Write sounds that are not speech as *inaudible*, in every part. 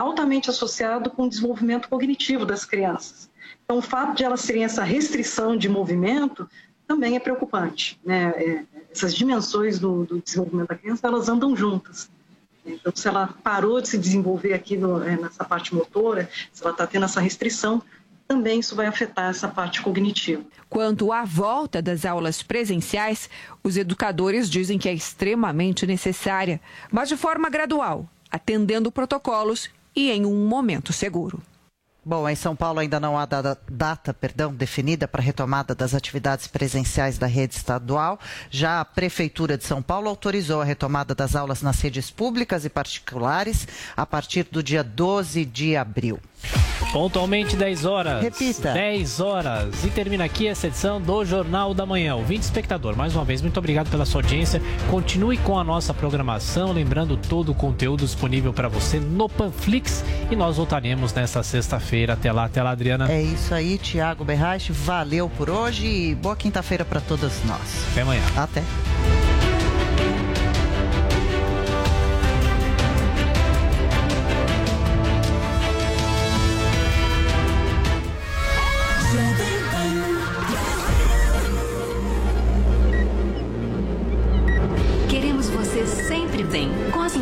altamente associado com o desenvolvimento cognitivo das crianças. Então, o fato de elas terem essa restrição de movimento também é preocupante. Né? É, essas dimensões do, do, desenvolvimento da criança, elas andam juntas. Então, se ela parou de se desenvolver aqui no, é, nessa parte motora, se ela está tendo essa restrição, também isso vai afetar essa parte cognitiva. Quanto à volta das aulas presenciais, os educadores dizem que é extremamente necessária, mas de forma gradual, atendendo protocolos e em um momento seguro. Bom, em São Paulo ainda não há data, data perdão, definida para retomada das atividades presenciais da rede estadual. Já a Prefeitura de São Paulo autorizou a retomada das aulas nas redes públicas e particulares a partir do dia 12 de abril. Pontualmente 10 horas. Repita. 10 horas. E termina aqui essa edição do Jornal da Manhã. Ouvinte espectador, mais uma vez, muito obrigado pela sua audiência. Continue com a nossa programação, lembrando todo o conteúdo disponível para você no Panflix. E nós voltaremos nesta sexta-feira. Até lá, até lá, Adriana. É isso aí, Tiago Berrache. Valeu por hoje e boa quinta-feira para todos nós. Até amanhã. Até.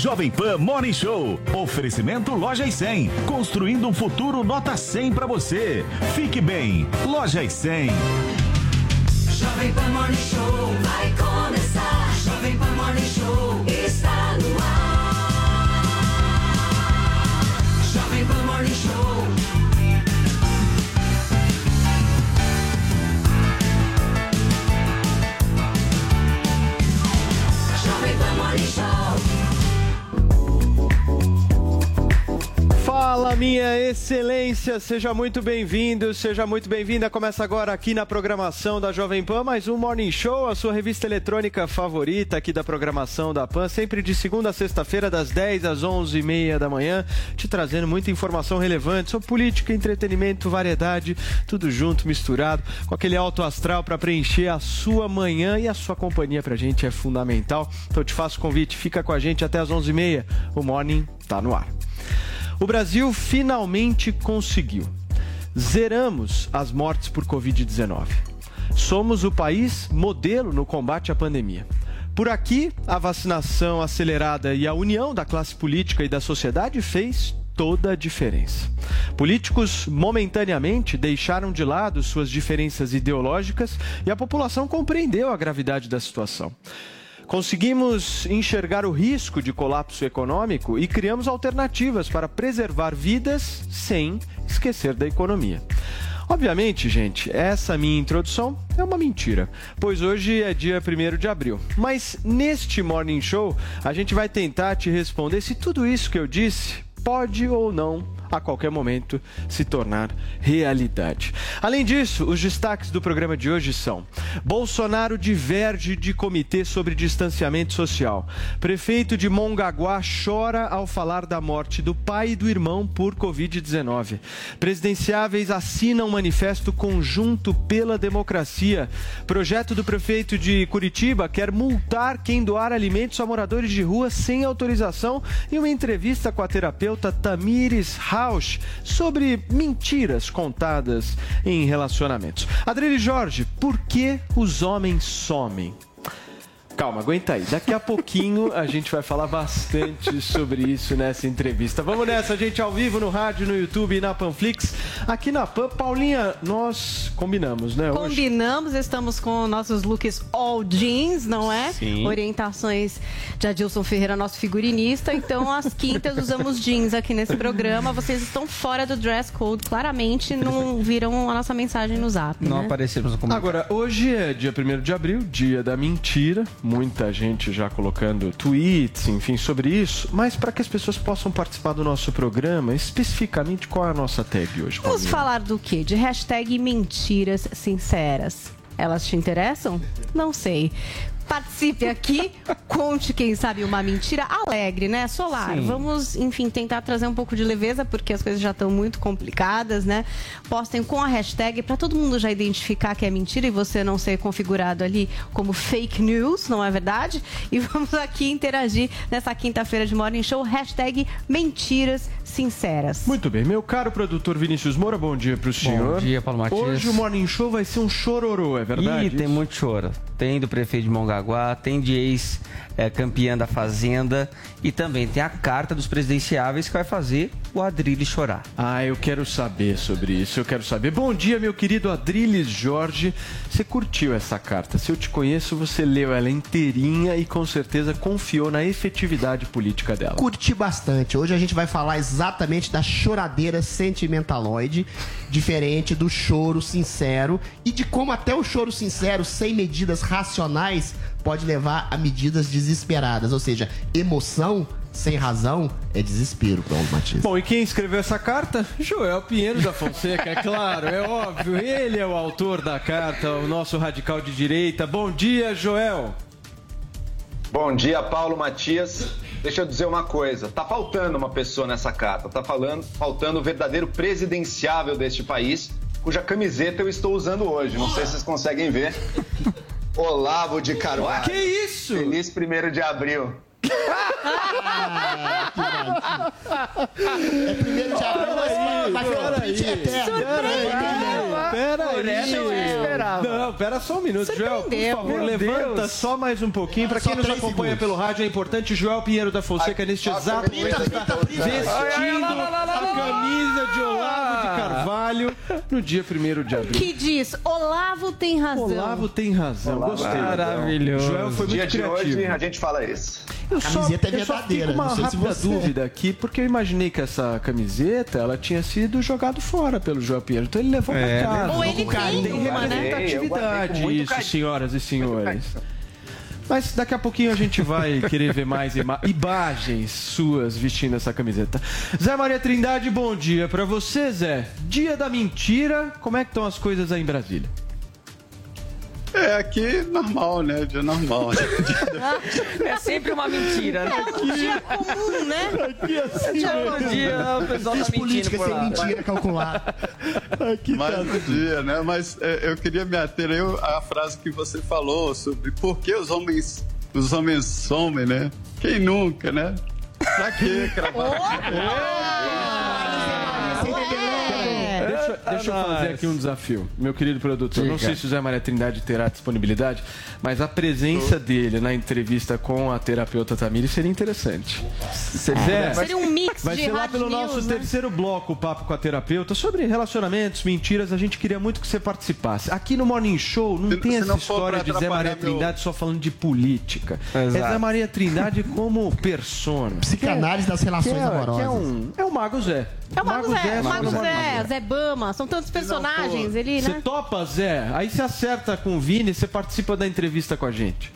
Jovem Pan Morning Show. Oferecimento Loja e 100. Construindo um futuro nota 100 para você. Fique bem. Loja e 100. Jovem Pan Morning Show vai começar. Fala, minha excelência, seja muito bem-vindo, seja muito bem-vinda. Começa agora aqui na programação da Jovem Pan, mais um Morning Show, a sua revista eletrônica favorita aqui da programação da Pan, sempre de segunda a sexta-feira, das 10 às 11h30 da manhã, te trazendo muita informação relevante sobre política, entretenimento, variedade, tudo junto, misturado, com aquele alto astral para preencher a sua manhã e a sua companhia pra gente é fundamental. Então te faço o convite, fica com a gente até às 11h30, o Morning tá no ar. O Brasil finalmente conseguiu. Zeramos as mortes por Covid-19. Somos o país modelo no combate à pandemia. Por aqui, a vacinação acelerada e a união da classe política e da sociedade fez toda a diferença. Políticos momentaneamente deixaram de lado suas diferenças ideológicas e a população compreendeu a gravidade da situação. Conseguimos enxergar o risco de colapso econômico e criamos alternativas para preservar vidas sem esquecer da economia. Obviamente, gente, essa minha introdução é uma mentira, pois hoje é dia 1 de abril. Mas neste Morning Show, a gente vai tentar te responder se tudo isso que eu disse pode ou não a qualquer momento se tornar realidade. Além disso, os destaques do programa de hoje são: Bolsonaro diverge de comitê sobre distanciamento social. Prefeito de Mongaguá chora ao falar da morte do pai e do irmão por Covid-19. Presidenciáveis assinam um manifesto conjunto pela democracia. Projeto do prefeito de Curitiba quer multar quem doar alimentos a moradores de rua sem autorização. E uma entrevista com a terapeuta Tamires Sobre mentiras contadas em relacionamentos. Adriele Jorge, por que os homens somem? Calma, aguenta aí. Daqui a pouquinho a gente vai falar bastante sobre isso nessa entrevista. Vamos nessa, gente, ao vivo no rádio, no YouTube e na Panflix. Aqui na Pan, Paulinha, nós combinamos, né? Hoje. Combinamos, estamos com nossos looks all jeans, não é? Sim. Orientações de Adilson Ferreira, nosso figurinista. Então, às quintas usamos jeans aqui nesse programa. Vocês estão fora do dress code, claramente não viram a nossa mensagem no zap. Não né? aparecemos no Agora, hoje é dia 1 de abril, dia da mentira muita gente já colocando tweets, enfim, sobre isso, mas para que as pessoas possam participar do nosso programa, especificamente qual é a nossa tag hoje? Vamos falar do quê? De hashtag mentiras sinceras. Elas te interessam? Não sei. Participe aqui, conte, quem sabe, uma mentira alegre, né? Solar, Sim. vamos, enfim, tentar trazer um pouco de leveza, porque as coisas já estão muito complicadas, né? Postem com a hashtag para todo mundo já identificar que é mentira e você não ser configurado ali como fake news, não é verdade? E *laughs* vamos aqui interagir nessa quinta-feira de Morning Show, hashtag mentiras sinceras. Muito bem, meu caro produtor Vinícius Moura, bom dia para o senhor. dia, Paulo Matias. Hoje o Morning Show vai ser um chororô, é verdade? Ih, tem muito choro. Tem do prefeito de Mongaguá, tem de ex-campeã da Fazenda e também tem a carta dos presidenciáveis que vai fazer o Adrilles chorar. Ah, eu quero saber sobre isso, eu quero saber. Bom dia, meu querido Adriles Jorge. Você curtiu essa carta? Se eu te conheço, você leu ela inteirinha e com certeza confiou na efetividade política dela. Curti bastante. Hoje a gente vai falar exatamente da choradeira sentimentaloide, diferente do choro sincero e de como até o choro sincero, sem medidas racionais, pode levar a medidas desesperadas. Ou seja, emoção sem razão é desespero, Paulo Matias. Bom, e quem escreveu essa carta? Joel Pinheiro da Fonseca, é claro, é óbvio. Ele é o autor da carta, o nosso radical de direita. Bom dia, Joel. Bom dia, Paulo Matias. Deixa eu dizer uma coisa: tá faltando uma pessoa nessa carta, tá falando, faltando o verdadeiro presidenciável deste país, cuja camiseta eu estou usando hoje. Não sei se vocês conseguem ver. *laughs* Olavo de Carvalho. Que isso? Feliz primeiro de abril. *laughs* É primeiro de abril, mas vai ser Pera eu esperava. Não, pera só um minuto, Joel. Por favor, Meu levanta Deus. só mais um pouquinho. Pra quem nos acompanha segundos. pelo rádio, é importante. Joel Pinheiro da Fonseca, neste exato momento, está vestindo a camisa de Olavo de Carvalho no dia 1 de abril. Que diz, Olavo tem razão. Olavo tem razão. Gostei. Maravilhoso. Joel foi Dia muito de criativo. hoje a gente fala isso. Eu só, camiseta é eu só verdadeira, uma não sei se dúvida aqui, porque eu imaginei que essa camiseta ela tinha sido jogada fora pelo Joel Pinheiro. Então ele levou É, pra casa. Ou ele carinho. tem uma, né? Representatividade muito isso, carinho. senhoras e senhores. Mas daqui a pouquinho a gente vai querer ver mais ima- *laughs* imagens suas vestindo essa camiseta. Zé Maria Trindade, bom dia pra você, Zé. Dia da mentira, como é que estão as coisas aí em Brasília? É, aqui normal, né? Dia normal. *laughs* É sempre uma mentira, né? É um dia comum, né? Bom dia, o pessoal tá Fiz mentindo política sem lá. mentira calculada. Mais um dia, né? Mas é, eu queria me ater aí à frase que você falou sobre por que os homens, os homens somem, né? Quem nunca, né? Pra quê, Deixa, deixa eu É fazer aqui um desafio, meu querido produtor. Não Diga. sei se o Zé Maria Trindade terá disponibilidade, mas a presença dele na entrevista com a terapeuta Tamiri seria interessante. Zé, Seria um mix Vai de ser lá rádio pelo news, nosso né? terceiro bloco, o Papo com a Terapeuta, sobre relacionamentos, mentiras. A gente queria muito que você participasse. Aqui no Morning Show não Se- tem se essa não história de Zé Maria meu- Trindade só falando de política. É Exato. Zé Maria Trindade como persona. Psicanálise das Que relações é, que amorosas. é um, é o Mago Zé. É o Mago Zé, o só Mago Zé, Show. Zé Bama, são tantos personagens, ele, Você né? topa, Zé? Aí você acerta com o Vini, você participa da entrevista com a gente.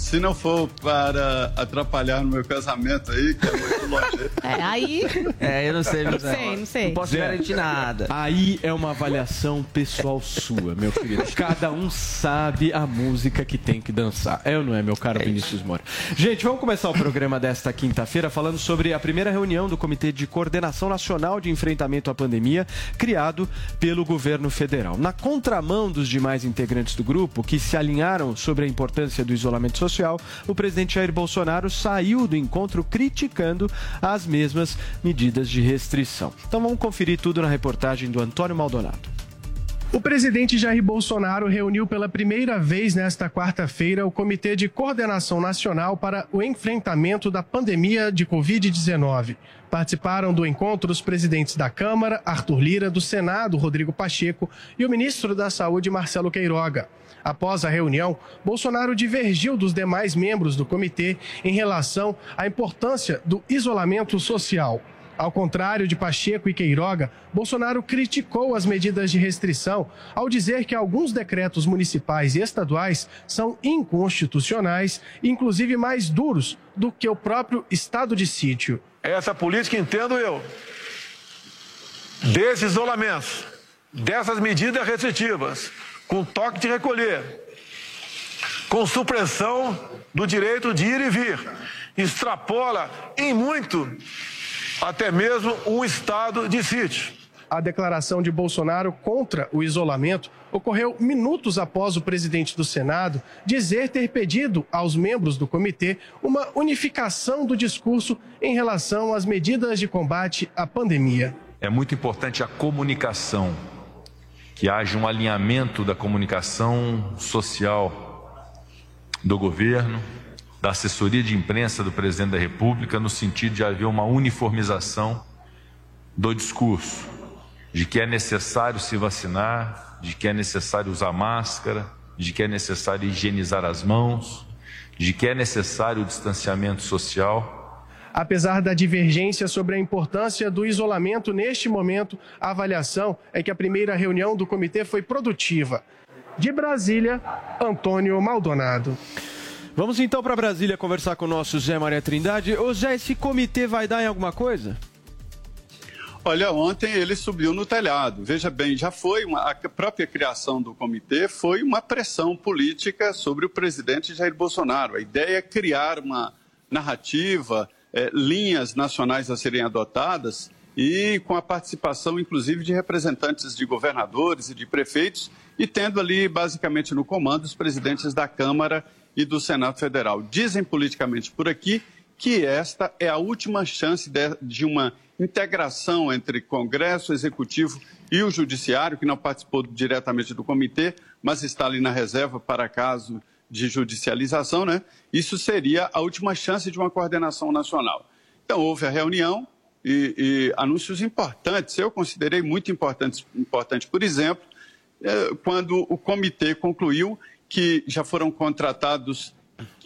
Se não for para atrapalhar no meu casamento aí, que é muito longe. *laughs* É, aí, É, eu não sei, meu não sei, não sei. Não posso Zé. garantir nada. Aí é uma avaliação pessoal sua, meu querido. Cada um sabe a música que tem que dançar. É ou não é, meu caro Vinícius Moura? Gente, vamos começar o programa desta quinta-feira falando sobre a primeira reunião do Comitê de Coordenação Nacional de Enfrentamento à Pandemia, criado pelo governo federal. Na contramão dos demais integrantes do grupo, que se alinharam sobre a importância do isolamento social, o presidente Jair Bolsonaro saiu do encontro criticando as mesmas medidas de restrição. Então vamos conferir tudo na reportagem do Antônio Maldonado. O presidente Jair Bolsonaro reuniu pela primeira vez nesta quarta-feira o Comitê de Coordenação Nacional para o Enfrentamento da Pandemia de Covid-19. Participaram do encontro os presidentes da Câmara, Arthur Lira, do Senado, Rodrigo Pacheco, e o ministro da Saúde, Marcelo Queiroga. Após a reunião, Bolsonaro divergiu dos demais membros do comitê em relação à importância do isolamento social. Ao contrário de Pacheco e Queiroga, Bolsonaro criticou as medidas de restrição ao dizer que alguns decretos municipais e estaduais são inconstitucionais, inclusive mais duros do que o próprio estado de sítio. Essa política, entendo eu, desses isolamentos, dessas medidas restritivas, com toque de recolher, com supressão do direito de ir e vir, extrapola em muito até mesmo um estado de sítio. A declaração de Bolsonaro contra o isolamento ocorreu minutos após o presidente do Senado dizer ter pedido aos membros do comitê uma unificação do discurso em relação às medidas de combate à pandemia. É muito importante a comunicação, que haja um alinhamento da comunicação social do governo, da assessoria de imprensa do presidente da República, no sentido de haver uma uniformização do discurso, de que é necessário se vacinar, de que é necessário usar máscara, de que é necessário higienizar as mãos, de que é necessário o distanciamento social. Apesar da divergência sobre a importância do isolamento neste momento, a avaliação é que a primeira reunião do comitê foi produtiva. De Brasília, Antônio Maldonado. Vamos então para Brasília conversar com o nosso Zé Maria Trindade. Ô Zé, esse comitê vai dar em alguma coisa? Olha, ontem ele subiu no telhado. Veja bem, já foi uma, a própria criação do comitê foi uma pressão política sobre o presidente Jair Bolsonaro. A ideia é criar uma narrativa, eh, linhas nacionais a serem adotadas e com a participação, inclusive, de representantes de governadores e de prefeitos e tendo ali, basicamente, no comando os presidentes da Câmara e do Senado Federal. Dizem politicamente por aqui que esta é a última chance de uma integração entre Congresso, Executivo e o Judiciário, que não participou diretamente do comitê, mas está ali na reserva para caso de judicialização, né? Isso seria a última chance de uma coordenação nacional. Então, houve a reunião e, e anúncios importantes, eu considerei muito importantes, importante, por exemplo, eh, quando o comitê concluiu que já foram contratados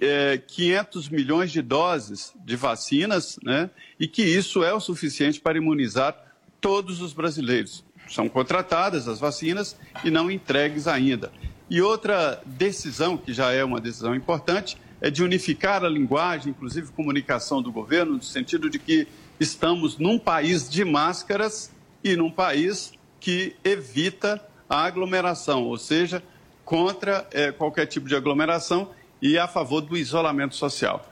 é, 500 milhões de doses de vacinas, né? E que isso é o suficiente para imunizar todos os brasileiros. São contratadas as vacinas e não entregues ainda. E outra decisão, que já é uma decisão importante, é de unificar a linguagem, inclusive comunicação do governo, no sentido de que estamos num país de máscaras e num país que evita a aglomeração, ou seja, contra é, qualquer tipo de aglomeração e a favor do isolamento social.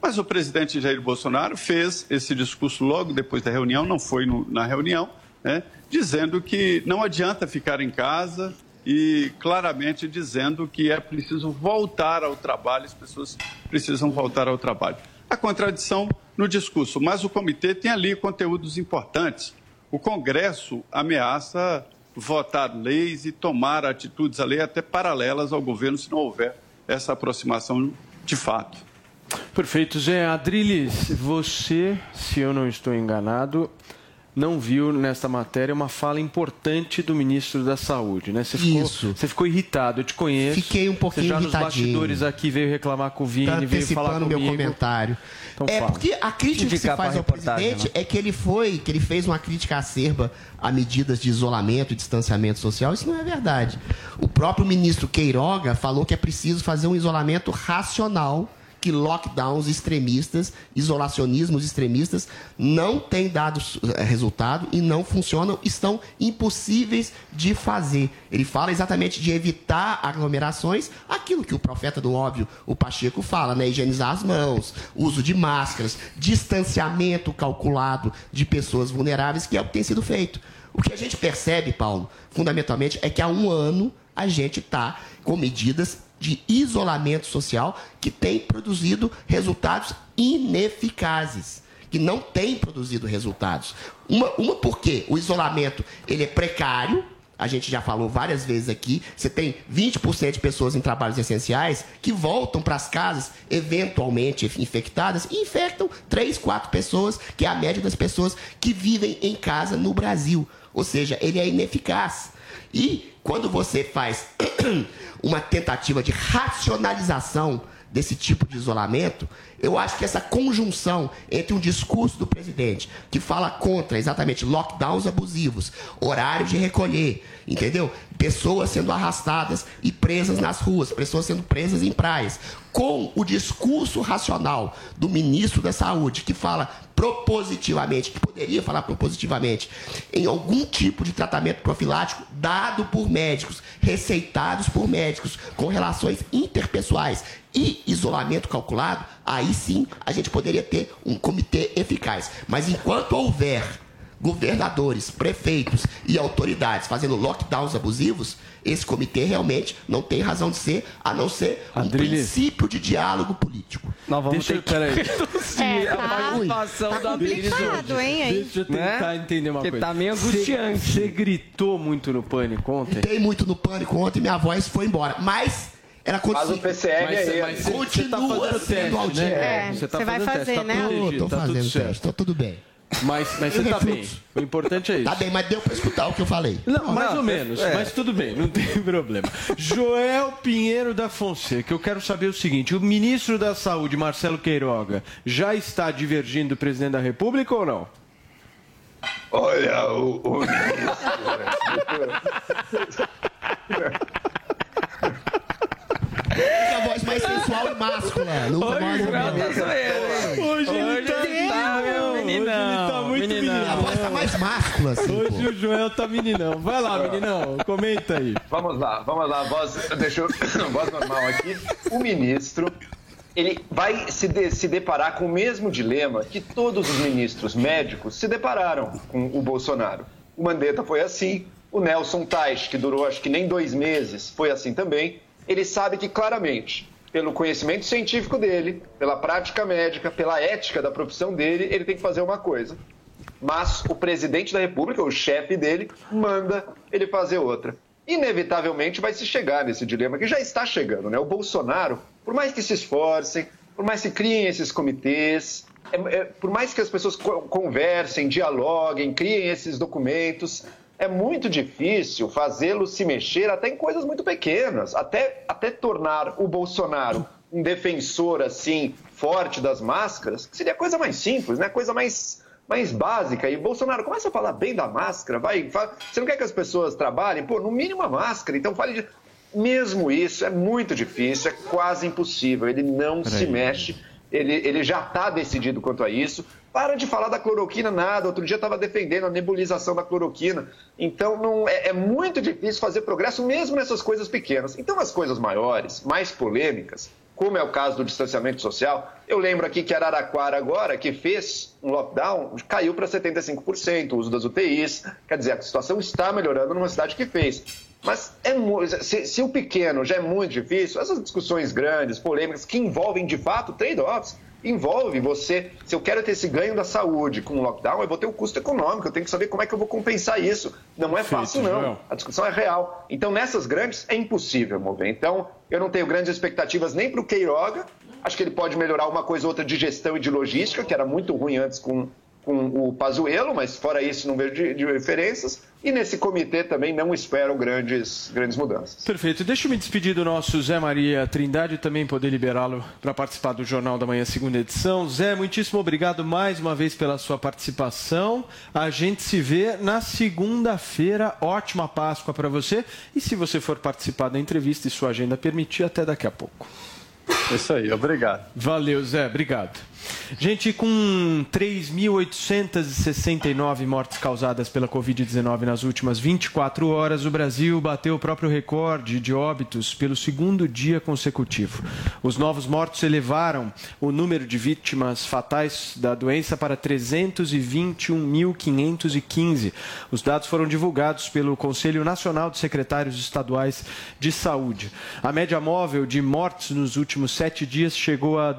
Mas o presidente Jair Bolsonaro fez esse discurso logo depois da reunião, não foi no, na reunião, né, dizendo que não adianta ficar em casa e claramente dizendo que é preciso voltar ao trabalho, as pessoas precisam voltar ao trabalho. A contradição no discurso, mas o comitê tem ali conteúdos importantes. O Congresso ameaça votar leis e tomar atitudes a lei até paralelas ao governo se não houver essa aproximação de fato. Perfeito, Zé Adriles, você, se eu não estou enganado, não viu nesta matéria uma fala importante do ministro da Saúde, né? Você ficou, Isso. Você ficou irritado, eu te conheço. Fiquei um pouquinho Você já nos irritadinho. bastidores aqui veio reclamar com o Vini, Tá veio falar comigo. meu comentário. Então é fala. porque a crítica que se faz ao presidente né? é que ele foi, que ele fez uma crítica acerba a medidas de isolamento e distanciamento social. Isso não é verdade. O próprio ministro Queiroga falou que é preciso fazer um isolamento racional que lockdowns extremistas, isolacionismos extremistas não têm dado eh, resultado e não funcionam, estão impossíveis de fazer. Ele fala exatamente de evitar aglomerações, aquilo que o profeta do óbvio, o Pacheco, fala, né? Higienizar as mãos, uso de máscaras, distanciamento calculado de pessoas vulneráveis, que é o que tem sido feito. O que a gente percebe, Paulo, fundamentalmente, é que há um ano a gente está com medidas de isolamento social que têm produzido resultados ineficazes, que não têm produzido resultados. Uma, uma porque o isolamento ele é precário, a gente já falou várias vezes aqui, você tem 20% de pessoas em trabalhos essenciais que voltam para as casas eventualmente infectadas e infectam 3, 4 pessoas, que é a média das pessoas que vivem em casa no Brasil. Ou seja, ele é ineficaz. E quando você faz *clears throat* uma tentativa de racionalização desse tipo de isolamento, eu acho que essa conjunção entre um discurso do presidente que fala contra exatamente lockdowns abusivos, horário de recolher, entendeu? Pessoas sendo arrastadas e presas nas ruas, pessoas sendo presas em praias, com o discurso racional do ministro da Saúde que fala propositivamente, que poderia falar propositivamente, em algum tipo de tratamento profilático dado por médicos, receitados por médicos, com relações interpessoais e isolamento calculado, aí sim a gente poderia ter um comitê eficaz. Mas enquanto houver governadores, prefeitos e autoridades fazendo lockdowns abusivos, esse comitê realmente não tem razão de ser, a não ser um Adriles. princípio de diálogo político. Nós vamos Deixa eu- ter que peraí. *laughs* reduzir É, a tá- participação tá da complicado, hein, aí? Deixa eu tentar Né? entender uma Porque coisa. tá meio Você- angustiante. Você gritou muito no pânico ontem? Gritei muito no pânico ontem, minha voz foi embora. Mas era Mas o. PCR Mas, é mas você tá Continua fazendo sendo teste, né? É, você tá você vai fazendo teste, fazer, tá né? protegido, Tô, tô tá tudo fazendo certo. teste, tá tudo bem. Mas, mas você tá bem. Refluxo. O importante é isso. Tá bem, mas deu pra escutar o que eu falei. Não, mais Não, ou menos, é. mas tudo bem, não *laughs* tem problema. Joel Pinheiro da Fonseca, eu quero saber o seguinte: o ministro da Saúde, Marcelo Queiroga, já está divergindo do presidente da República ou não? Olha, o, o Usa *laughs* a voz mais sensual e máscula. Não usa mais a Tá voz. Hoje, Hoje ele tá, ele tá, meu Hoje meninão, ele tá muito meninão. A meninão. voz tá mais máscula, assim, Hoje pô. o Joel tá meninão. Vai lá, meninão, comenta aí. Vamos lá, vamos lá, voz, deixa eu, *coughs* voz normal aqui. O ministro, ele vai se, de- se deparar com o mesmo dilema que todos os ministros médicos se depararam com o Bolsonaro. O Mandetta foi assim, o Nelson Teich, que durou acho que nem dois meses, foi assim também. Ele sabe que claramente, pelo conhecimento científico dele, pela prática médica, pela ética da profissão dele, ele tem que fazer uma coisa mas o presidente da República, o chefe dele, manda ele fazer outra. Inevitavelmente vai se chegar nesse dilema que já está chegando, né? O Bolsonaro, por mais que se esforcem, por mais que criem esses comitês, é- é- por mais que as pessoas co- conversem, dialoguem, criem esses documentos, é muito difícil fazê-lo se mexer até em coisas muito pequenas, até, até tornar o Bolsonaro um defensor assim forte das máscaras, seria a coisa mais simples, né? Coisa mais mais básica. E Bolsonaro começa a falar bem da máscara, vai, fala- você não quer que as pessoas trabalhem? Pô, no mínimo a máscara, então fale de mesmo isso é muito difícil, é quase impossível. Ele não se mexe, ele, ele já está decidido quanto a isso. Para de falar da cloroquina, nada. Outro dia estava defendendo a nebulização da cloroquina. Então, não, é, é muito difícil fazer progresso mesmo nessas coisas pequenas. Então, as coisas maiores, mais polêmicas, como é o caso do distanciamento social, eu lembro aqui que Araraquara agora, que fez um lockdown, caiu para 75% o uso das UTIs. Quer dizer, a situação está melhorando numa cidade que fez. Mas é se, se o pequeno já é muito difícil, essas discussões grandes, polêmicas, que envolvem de fato trade-offs, envolve você. Se eu quero ter esse ganho da saúde com o lockdown, eu vou ter o custo econômico, eu tenho que saber como é que eu vou compensar isso. Não é fácil, não. A discussão é real. Então, nessas grandes, é impossível mover. Então, eu não tenho grandes expectativas nem para o Queiroga. Acho que ele pode melhorar uma coisa ou outra de gestão e de logística, que era muito ruim antes com, com o Pazuello, mas fora isso não vejo diferenças. E nesse comitê também não espero grandes, grandes mudanças. Perfeito. Deixa eu me despedir do nosso Zé Maria Trindade e também poder liberá-lo para participar do Jornal da Manhã, segunda edição. Zé, muitíssimo obrigado mais uma vez pela sua participação. A gente se vê na segunda-feira. Ótima Páscoa para você. E se você for participar da entrevista e sua agenda permitir, até daqui a pouco. Isso aí, obrigado. Valeu, Zé. Obrigado. Gente, com 3.869 mortes causadas pela Covid-19 nas últimas 24 horas, o Brasil bateu o próprio recorde de óbitos pelo segundo dia consecutivo. Os novos mortos elevaram o número de vítimas fatais da doença para 321.515. Os dados foram divulgados pelo Conselho Nacional de Secretários Estaduais de Saúde. A média móvel de mortes nos últimos sete dias chegou a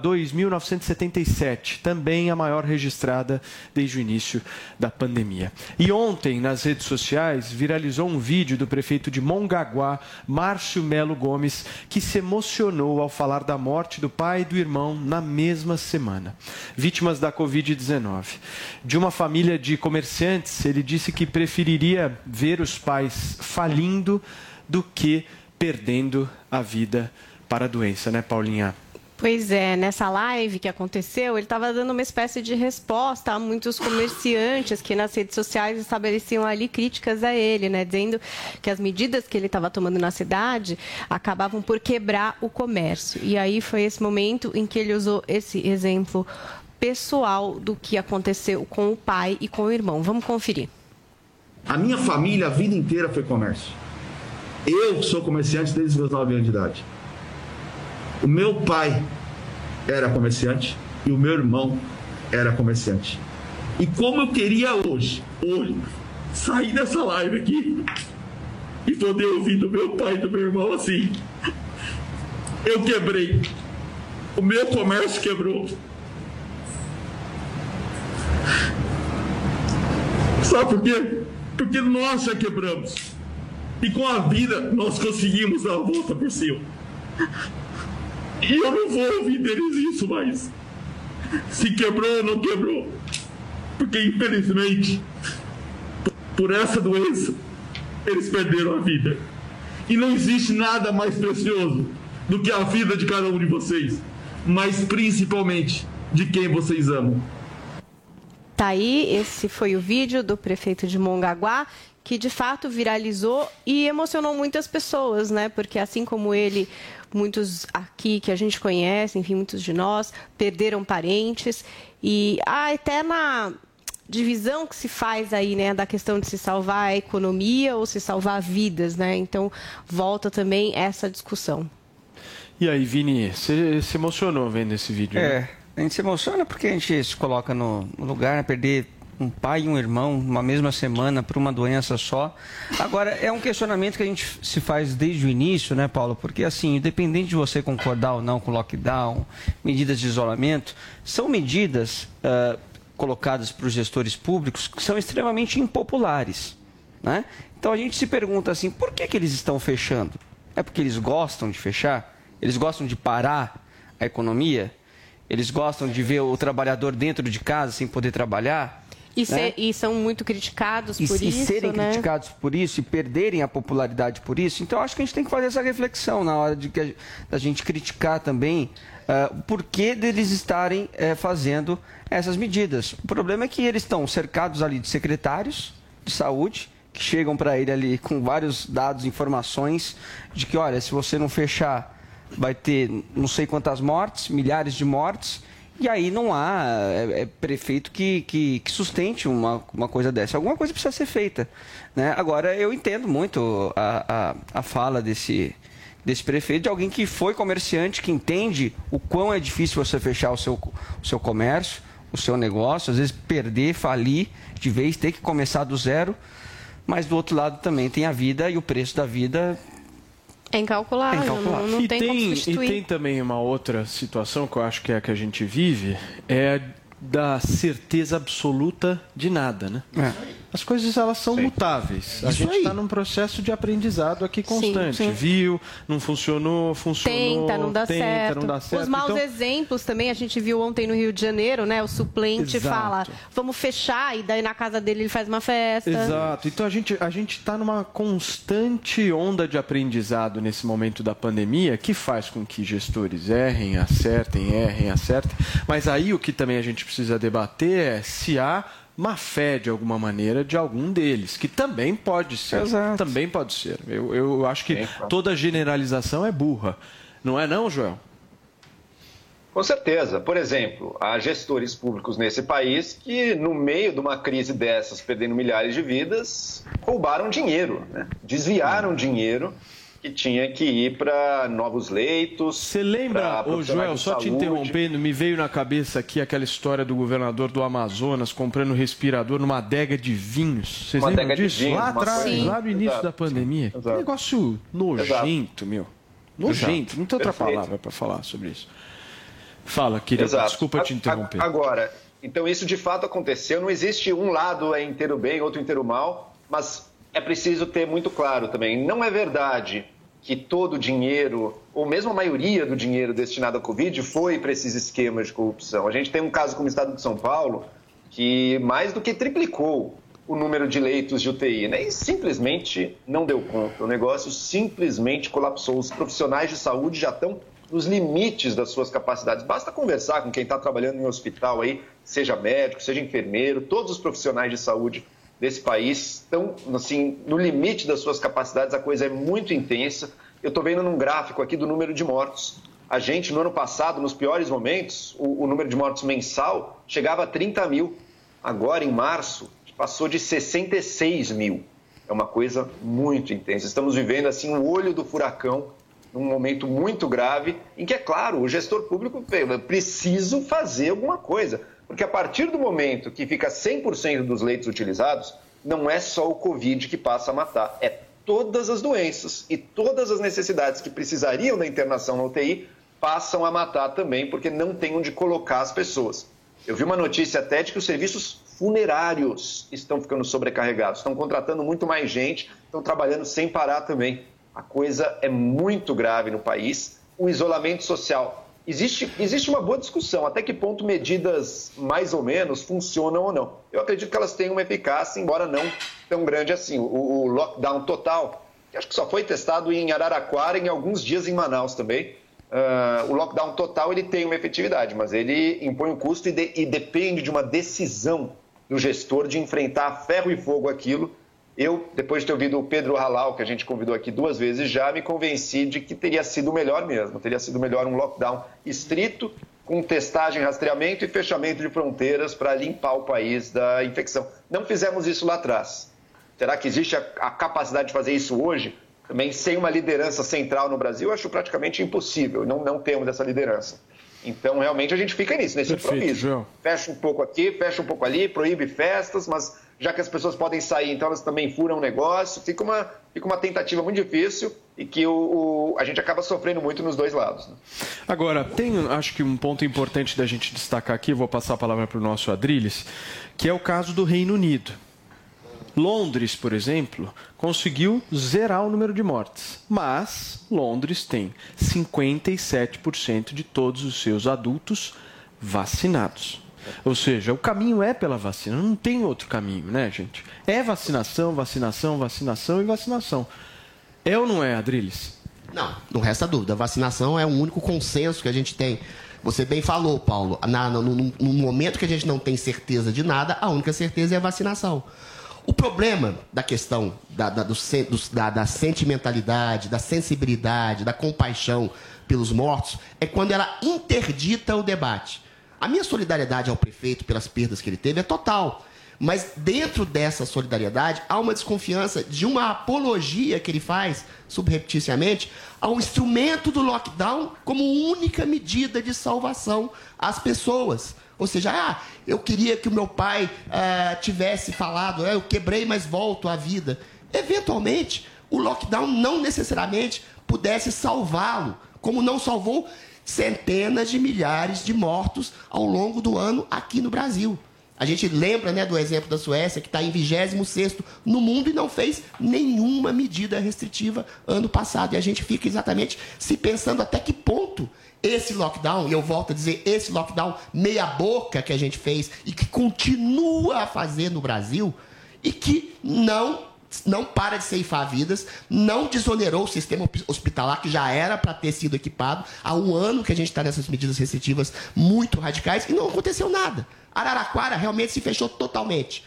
2.977, também a maior registrada desde o início da pandemia. E ontem, nas redes sociais, viralizou um vídeo do prefeito de Mongaguá, Márcio Melo Gomes, que se emocionou ao falar da morte do pai e do irmão na mesma semana, vítimas da Covid-19. De uma família de comerciantes, ele disse que preferiria ver os pais falindo do que perdendo a vida para a doença, né, Paulinha? Pois é, nessa live que aconteceu, ele estava dando uma espécie de resposta a muitos comerciantes que nas redes sociais estabeleciam ali críticas a ele, né? Dizendo que as medidas que ele estava tomando na cidade acabavam por quebrar o comércio. E aí foi esse momento em que ele usou esse exemplo pessoal do que aconteceu com o pai e com o irmão. Vamos conferir. A minha família, a vida inteira foi comércio. Eu sou comerciante desde os meus 9 anos de idade. O meu pai era comerciante e o meu irmão era comerciante. E como eu queria hoje, hoje, sair dessa live aqui e poder ouvir do meu pai e do meu irmão assim. Eu quebrei. O meu comércio quebrou. Sabe por quê? Porque nós já quebramos. E com a vida nós conseguimos dar a volta por cima. E eu não vou ouvir deles isso mais. Se quebrou ou não quebrou. Porque infelizmente, por essa doença, eles perderam a vida. E não existe nada mais precioso do que a vida de cada um de vocês, mas principalmente de quem vocês amam. Tá aí, esse foi o vídeo do prefeito de Mongaguá, que de fato viralizou e emocionou muitas pessoas, né? Porque assim como ele, muitos aqui que a gente conhece, enfim, muitos de nós, perderam parentes. E a eterna divisão que se faz aí, né, da questão de se salvar a economia ou se salvar vidas, né? Então, volta também essa discussão. E aí, Vini, você se emocionou vendo esse vídeo? É, né? A gente se emociona porque a gente se coloca no, lugar, né, perder um pai e um irmão numa mesma semana por uma doença só. Agora, é um questionamento que a gente se faz desde o início, né, Paulo? Porque, assim, independente de você concordar ou não com lockdown, medidas de isolamento, são medidas uh, colocadas para os gestores públicos que são extremamente impopulares, né? Então, a gente se pergunta assim, por que, que eles estão fechando? É porque eles gostam de fechar? Eles gostam de parar a economia? Eles gostam de ver o trabalhador dentro de casa sem poder trabalhar? E, né? ser, e são muito criticados e, por e isso, serem né? criticados por isso e perderem a popularidade por isso. Então, acho que a gente tem que fazer essa reflexão na hora de que a, da gente criticar também uh, o porquê deles estarem uh, fazendo essas medidas. O problema é que eles estão cercados ali de secretários de saúde que chegam para ele ali com vários dados, informações de que, olha, se você não fechar, vai ter não sei quantas mortes, milhares de mortes. E aí não há é, é prefeito que, que, que, sustente uma, uma coisa dessa. Alguma coisa precisa ser feita. Né? Agora, eu entendo muito a, a, a fala desse, desse prefeito, de alguém que foi comerciante, que entende o quão é difícil você fechar o seu, o seu comércio, o seu negócio, às vezes perder, falir de vez, ter que começar do zero. Mas do outro lado também tem a vida e o preço da vida é incalculável, É incalculável. não, não e tem, como substituir. E tem também uma outra situação que eu acho que é a que a gente vive, é da certeza absoluta de nada, né? É. As coisas elas são mutáveis. A Isso gente aí. está num processo de aprendizado aqui constante. sim. Viu, não funcionou, funcionou, Tenta, não dá, tenta, certo. não dá certo. Os maus Então, exemplos também, a gente viu ontem no Rio de Janeiro, né? O suplente Exato. fala, vamos fechar, e daí na casa dele ele faz uma festa. Exato. Então a gente a gente está numa constante onda de aprendizado nesse momento da pandemia que faz com que gestores errem, acertem, errem, acertem. Mas aí o que também a gente precisa debater é se há má fé de alguma maneira de algum deles, que também pode ser. Exato. Também pode ser. Eu, eu acho que toda generalização é burra. Não é não, Joel? Com certeza. Por exemplo, há gestores públicos nesse país que, no meio de uma crise dessas, perdendo milhares de vidas, roubaram dinheiro, né? desviaram dinheiro que tinha que ir para novos leitos. Você lembra, ô Joel, só te interrompendo, me veio na cabeça aqui aquela história do governador do Amazonas comprando respirador numa adega de vinhos. Vocês lembram disso? vinhos, lá atrás, coisa- lá no início Exato, da pandemia. Que exato. negócio nojento, meu. Nojento, não tem outra Perfeito. palavra para falar sobre isso. Fala, querido, Exato. desculpa te interromper. Agora, então isso de fato aconteceu. Não existe um lado é inteiro bem, outro inteiro mal, mas é preciso ter muito claro também. Não é verdade que todo o dinheiro, ou mesmo a maioria do dinheiro destinado à Covid, foi para esses esquemas de corrupção. A gente tem um caso como o Estado de São Paulo, que mais do que triplicou o número de leitos de UTI, né? E simplesmente não deu conta. O negócio simplesmente colapsou. Os profissionais de saúde já estão nos limites das suas capacidades. Basta conversar com quem está trabalhando em um hospital aí, seja médico, seja enfermeiro, todos os profissionais de saúde desse país estão assim, no limite das suas capacidades, a coisa é muito intensa. Eu estou vendo num gráfico aqui do número de mortos. A gente, no ano passado, nos piores momentos, o, o número de mortos mensal chegava a 30 mil. Agora, em março, passou de 66 mil. É uma coisa muito intensa. Estamos vivendo assim o olho do furacão num momento muito grave, em que, é claro, o gestor público precisa fazer alguma coisa. Porque a partir do momento que fica 100% dos leitos utilizados, não é só o Covid que passa a matar, é todas as doenças e todas as necessidades que precisariam da internação na UTI passam a matar também, porque não tem onde colocar as pessoas. Eu vi uma notícia até de que os serviços funerários estão ficando sobrecarregados, estão contratando muito mais gente, estão trabalhando sem parar também. A coisa é muito grave no país. O isolamento social. Existe, existe uma boa discussão até que ponto medidas mais ou menos funcionam ou não. Eu acredito que elas têm uma eficácia, embora não tão grande assim. O, o lockdown total, que acho que só foi testado em Araraquara e em alguns dias em Manaus também. Uh, o lockdown total ele tem uma efetividade, mas ele impõe um custo e, de, e depende de uma decisão do gestor de enfrentar a ferro e fogo aquilo eu, depois de ter ouvido o Pedro Halal, que a gente convidou aqui duas vezes já, me convenci de que teria sido melhor mesmo. Teria sido melhor um lockdown estrito, com testagem, rastreamento e fechamento de fronteiras para limpar o país da infecção. Não fizemos isso lá atrás. Será que existe a, capacidade de fazer isso hoje? Também sem uma liderança central no Brasil, acho praticamente impossível. Não, não temos essa liderança. Então, realmente, a gente fica nisso, nesse Perfeito, improviso. João. Fecha um pouco aqui, fecha um pouco ali, proíbe festas, mas já que as pessoas podem sair, então elas também furam o negócio. Fica uma, fica uma tentativa muito difícil e que o, o- a gente acaba sofrendo muito nos dois lados. né? Agora, tem, acho que um ponto importante da gente destacar aqui, vou passar a palavra para o nosso Adriles, que é o caso do Reino Unido. Londres, por exemplo, conseguiu zerar o número de mortes, mas Londres tem 57% de todos os seus adultos vacinados. Ou seja, o caminho é pela vacina, não tem outro caminho, né, gente? É vacinação, vacinação, vacinação e vacinação. É ou não é, Adriles? Não, não resta dúvida. Vacinação é o único consenso que a gente tem. Você bem falou, Paulo. Na- no, no- no momento que a gente não tem certeza de nada, a única certeza é a vacinação. O problema da questão da, da, do da- da sentimentalidade, da sensibilidade, da compaixão pelos mortos é quando ela interdita o debate. A minha solidariedade ao prefeito pelas perdas que ele teve é total. Mas dentro dessa solidariedade há uma desconfiança de uma apologia que ele faz, subrepticiamente, ao instrumento do lockdown como única medida de salvação às pessoas. Ou seja, ah, eu queria que o meu pai ah, tivesse falado, "Ah, eu quebrei, mas volto à vida. Eventualmente, o lockdown não necessariamente pudesse salvá-lo, como não salvou centenas de milhares de mortos ao longo do ano aqui no Brasil. A gente lembra né, do exemplo da Suécia, que está em 26 no mundo e não fez nenhuma medida restritiva ano passado. E a gente fica exatamente se pensando até que ponto esse lockdown, e eu volto a dizer, esse lockdown meia-boca que a gente fez e que continua a fazer no Brasil, e que não não para de ceifar vidas, não desonerou o sistema hospitalar, que já era para ter sido equipado. Há um ano que a gente está nessas medidas restritivas muito radicais e não aconteceu nada. Araraquara realmente se fechou totalmente.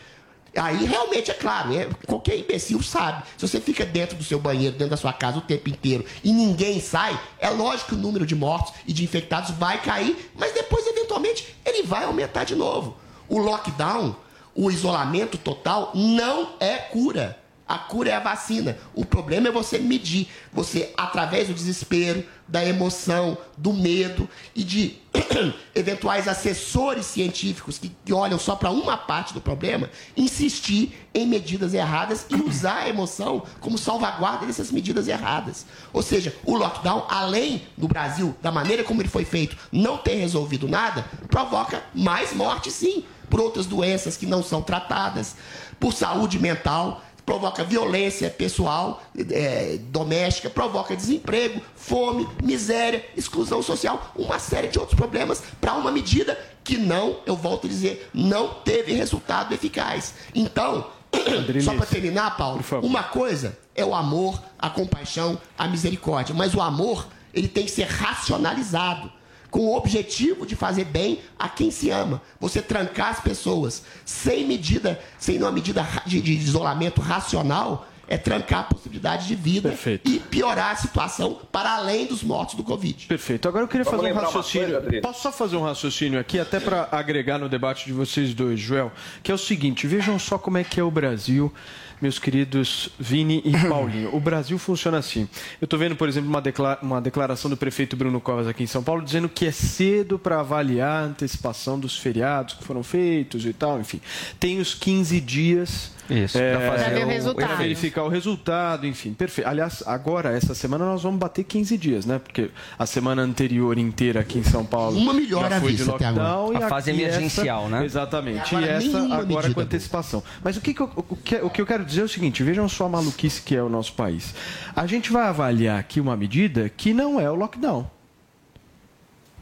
Aí realmente é claro, é- qualquer imbecil sabe. Se você fica dentro do seu banheiro, dentro da sua casa o tempo inteiro e ninguém sai, é lógico que o número de mortos e de infectados vai cair, mas depois, eventualmente, ele vai aumentar de novo. O lockdown, o isolamento total, não é cura. A cura é a vacina. O problema é você medir. Você, através do desespero, da emoção, do medo e de *clears throat* eventuais assessores científicos que, que olham só para uma parte do problema, insistir em medidas erradas e usar a emoção como salvaguarda dessas medidas erradas. Ou seja, o lockdown, além do Brasil, da maneira como ele foi feito, não ter resolvido nada, provoca mais morte, sim, por outras doenças que não são tratadas, por saúde mental provoca violência pessoal, eh, doméstica, provoca desemprego, fome, miséria, exclusão social, uma série de outros problemas para uma medida que não, eu volto a dizer, não teve resultado eficaz. Então, *clears throat* só para terminar, Paulo, uma coisa é o amor, a compaixão, a misericórdia, mas o amor ele tem que ser racionalizado com o objetivo de fazer bem a quem se ama. Você trancar as pessoas sem medida, sem uma medida de, de isolamento racional, é trancar a possibilidade de vida e piorar a situação para além dos mortos do Covid. Perfeito. Agora eu queria Vamos fazer um raciocínio. coisa? Posso só fazer um raciocínio aqui, até para agregar no debate de vocês dois, Joel, que é o seguinte: vejam só como é que é o Brasil, meus queridos Vini e *laughs* Paulinho. O Brasil funciona assim. Eu estou vendo, por exemplo, uma, decla- uma declaração do prefeito Bruno Covas aqui em São Paulo dizendo que é cedo para avaliar a antecipação dos feriados que foram feitos e tal, enfim. Tem os 15 dias. Isso, é, fazer o resultado. pra verificar o resultado, enfim, perfeito. Aliás, agora, essa semana, nós vamos bater 15 dias, né? Porque a semana anterior inteira aqui em São Paulo. Uma melhora já foi de lockdown. agora. e A fase emergencial, essa- né? Exatamente. Agora, e essa agora medida com antecipação. Mas o que, que eu, o, que, o que eu quero dizer o seguinte: vejam só a maluquice que é o nosso país. A gente vai avaliar aqui uma medida que não é o lockdown.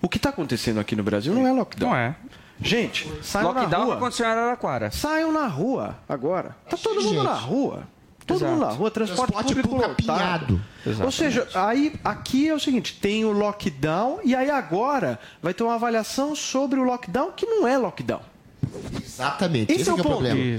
O que está acontecendo aqui no Brasil não é lockdown. Não é. Gente, saiam na Lockdown rua. aconteceu em Araraquara. Saiam na rua agora. Tá todo mundo Gente. na rua. Todo Exato. mundo na rua, transporte, Transporte público público lotado. apinhado. Ou seja, aí aqui é o seguinte, tem o lockdown e aí agora vai ter uma avaliação sobre o lockdown que não é lockdown. Exatamente. Esse, Esse, é é o ponto. problema.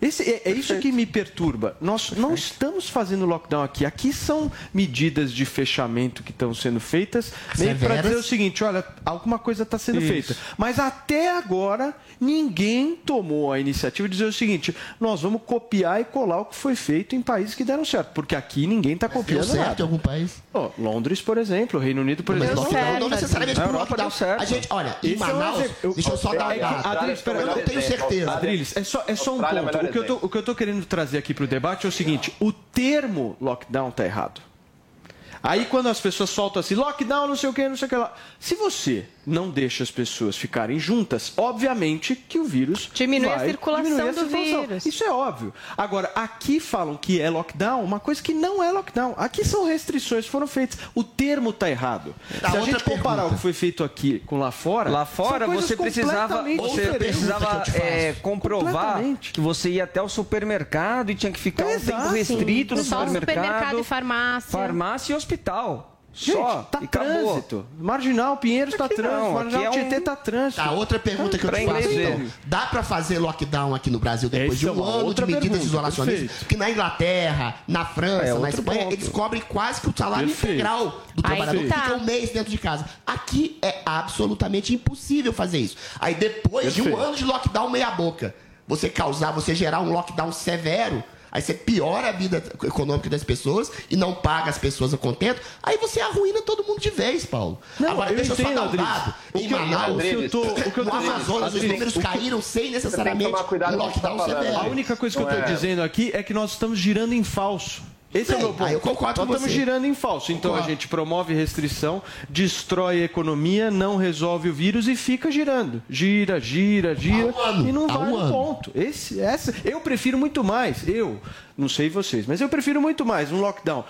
Esse, é, é isso que me perturba. Nós não estamos fazendo lockdown aqui. Aqui são medidas de fechamento que estão sendo feitas meio para dizer o seguinte: olha, alguma coisa está sendo Isso. feita. Mas até agora, ninguém tomou a iniciativa de dizer o seguinte: nós vamos copiar e colar o que foi feito em países que deram certo. Porque aqui ninguém está Deu copiando certo em nada. algum país? Ó, Londres, por exemplo, Reino Unido, por Mas exemplo. lockdown não necessariamente Na por Europa lockdown. deu certo. A gente, olha, em Esse é um Manaus, exemplo. Deixa eu só dar é um. Adriles, Eu não tenho certeza. Adriles, é só, é só um é ponto. O que, eu tô, o que eu tô querendo trazer aqui para o debate é o seguinte: o termo lockdown tá errado. Aí quando as pessoas soltam assim, lockdown, não sei o que, não sei o que lá. Se você não deixa as pessoas ficarem juntas, obviamente que o vírus Diminui a circulação diminuir a do vírus. Isso é óbvio. Agora, aqui falam que é lockdown, uma coisa que não é lockdown. Aqui são restrições que foram feitas. O termo tá errado. Tá, Se a gente comparar pergunta. o que foi feito aqui com lá fora, Lá fora você precisava, você precisava é, comprovar que você ia até o supermercado e tinha que ficar um Exato. tempo restrito no Só supermercado, supermercado e farmácia. farmácia e hospital. Gente, Só. tá e acabou. trânsito. Marginal Pinheiros tá trânsito. não, Marginal é um- Tietê tá trânsito. Tá, outra pergunta que eu te faço, então. Dá pra fazer lockdown aqui no Brasil depois Essa de é um uma ano de medidas pergunta, isolacionistas? perfeito. Que na Inglaterra, na França, É na Espanha, ponto. eles cobrem quase que o salário Perfeito. integral do Aí trabalhador. tá. Fica um mês dentro de casa. Aqui é absolutamente impossível fazer isso. Aí depois de um Perfeito. ano de lockdown meia boca, você causar, você gerar um lockdown severo, aí você piora a vida econômica das pessoas e não paga as pessoas a contento, aí você arruína todo mundo de vez, Paulo. Não, Agora, eu deixa eu só dar um Adriles. dado. O Em que eu- Manaus, o que eu tô- o que eu no tô- Amazonas, os Adriles, números o que- caíram sem necessariamente tomar cuidado você lockdown tá. A única coisa que eu estou é. dizendo aqui é que nós estamos girando em falso. Esse é o meu ponto. eu concordo nós estamos girando em falso. Então Concordo. a gente promove restrição, destrói a economia, não resolve o vírus e fica girando. Gira, gira, gira um ano, e não vai um no ponto. Esse, essa, eu prefiro muito mais. Eu, não sei vocês, mas eu prefiro muito mais um lockdown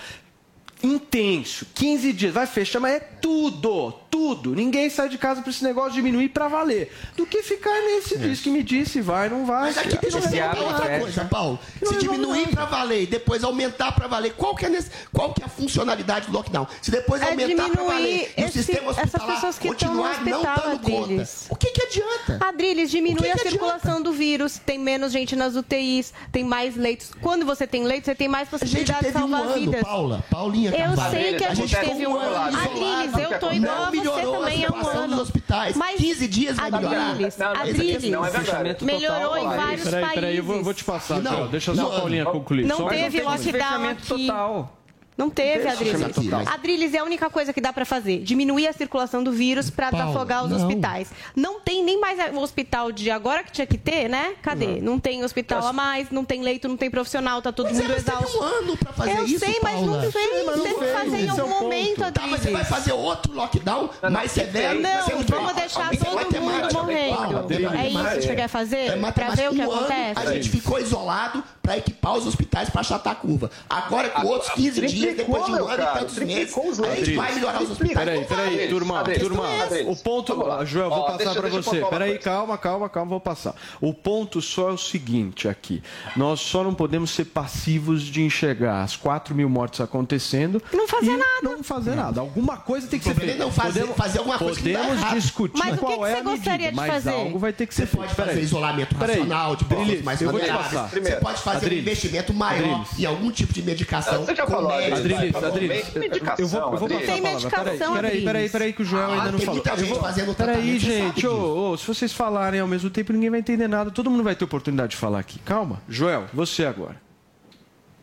intenso, 15 dias, vai fechar, mas é tudo, tudo. Ninguém sai de casa para esse negócio diminuir para valer. Do que ficar nesse diz que me disse, vai, não vai. Mas aqui deixa eu perguntar outra fecha. coisa, Paulo. Não Se diminuir para valer e depois aumentar para valer, qual que, é nesse- qual que é a funcionalidade do lockdown? Se depois É aumentar para valer e o esse- sistema essas hospitalar continuar não dando conta, Adriles. o que, que adianta? Adriles, diminui que a que adianta? circulação do vírus, tem menos gente nas UTIs, tem mais leitos. Quando você tem leitos, você tem mais A gente possibilidade de teve um salvar ano, vidas. Paula, Paulinha Eu Carvalho. sei que a, A gente gente teve um ano ano. isolado. Adriles, eu tô Não igual a você também há um ano. dos hospitais. 15 dias vai melhorar. Adriles, Não, não, Adriles, não é verdade. Fechamento melhorou total, em vários Peraí, países. peraí, eu vou, vou te passar, Não. Deixa não, só a Paulinha concluir. não teve Não tem lockdown fechamento aqui. total. Não teve, teve Adriles. total. Adriles é a única coisa que dá pra fazer. Diminuir a circulação do vírus pra Paulo, desafogar os não. hospitais. Não tem nem mais o hospital de agora que tinha que ter, né? Cadê? Não, tem hospital a mais, não tem leito, não tem profissional, tá todo Mas mundo teve exausto. um ano pra fazer Eu isso, sei, mas Paula. não fez. Sei, mas não Teve que fazer em é algum momento, ponto. Tá, mas você vai Adriles. fazer outro lockdown mais severo? Não, que- vamos deixar todo mundo morrendo. Paula, É isso que você quer fazer? É Pra matemática. ver o que Um ano, acontece? a gente ficou isolado para equipar os hospitais para achatar a curva. Agora, com outros 15 dias, meses, depois de um Triplicou, ano e tantos meses, triplicou os a gente vai melhorar os hospitais. Peraí, peraí, turma, Adriles, turma. Adriles, O ponto, lá. Joel, vou Ó, passar para você. Peraí, calma, calma, calma, vou passar. O ponto só é o seguinte aqui. Nós só não podemos ser passivos de enxergar as 4 mil mortes acontecendo. Não fazer e nada. Não fazer nada. Alguma coisa tem que ser feita. é não fazer- fazer alguma coisa que dá Podemos discutir Mas o que qual que é você a medida, gostaria de mas fazer? algo vai ter que ser Você pode feito. fazer Peraí. isolamento racional de povos mais eu vou te vulneráveis. Você pode fazer um investimento maior Adriles. em algum tipo de medicação. Você já falou. Adriles, Vai, Adriles, eu vou, eu vou passar a Tem palavra. Peraí, medicação, peraí, peraí, peraí, que o Joel Ah, ainda não tem falou. Eu vou- fazendo Peraí, gente, ô, ô, se vocês falarem ao mesmo tempo, ninguém vai entender nada. Todo mundo vai ter oportunidade de falar aqui. Calma. Joel, você agora.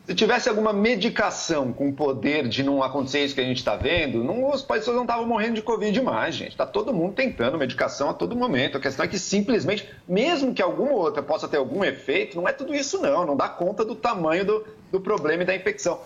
Se tivesse alguma medicação com poder de não acontecer isso que a gente está vendo, não, as pessoas não estavam morrendo de Covid mais, gente. Está todo mundo tentando medicação a todo momento. A questão é que simplesmente, mesmo que alguma outra possa ter algum efeito, não é tudo isso não. Não dá conta do tamanho do, do problema e da infecção.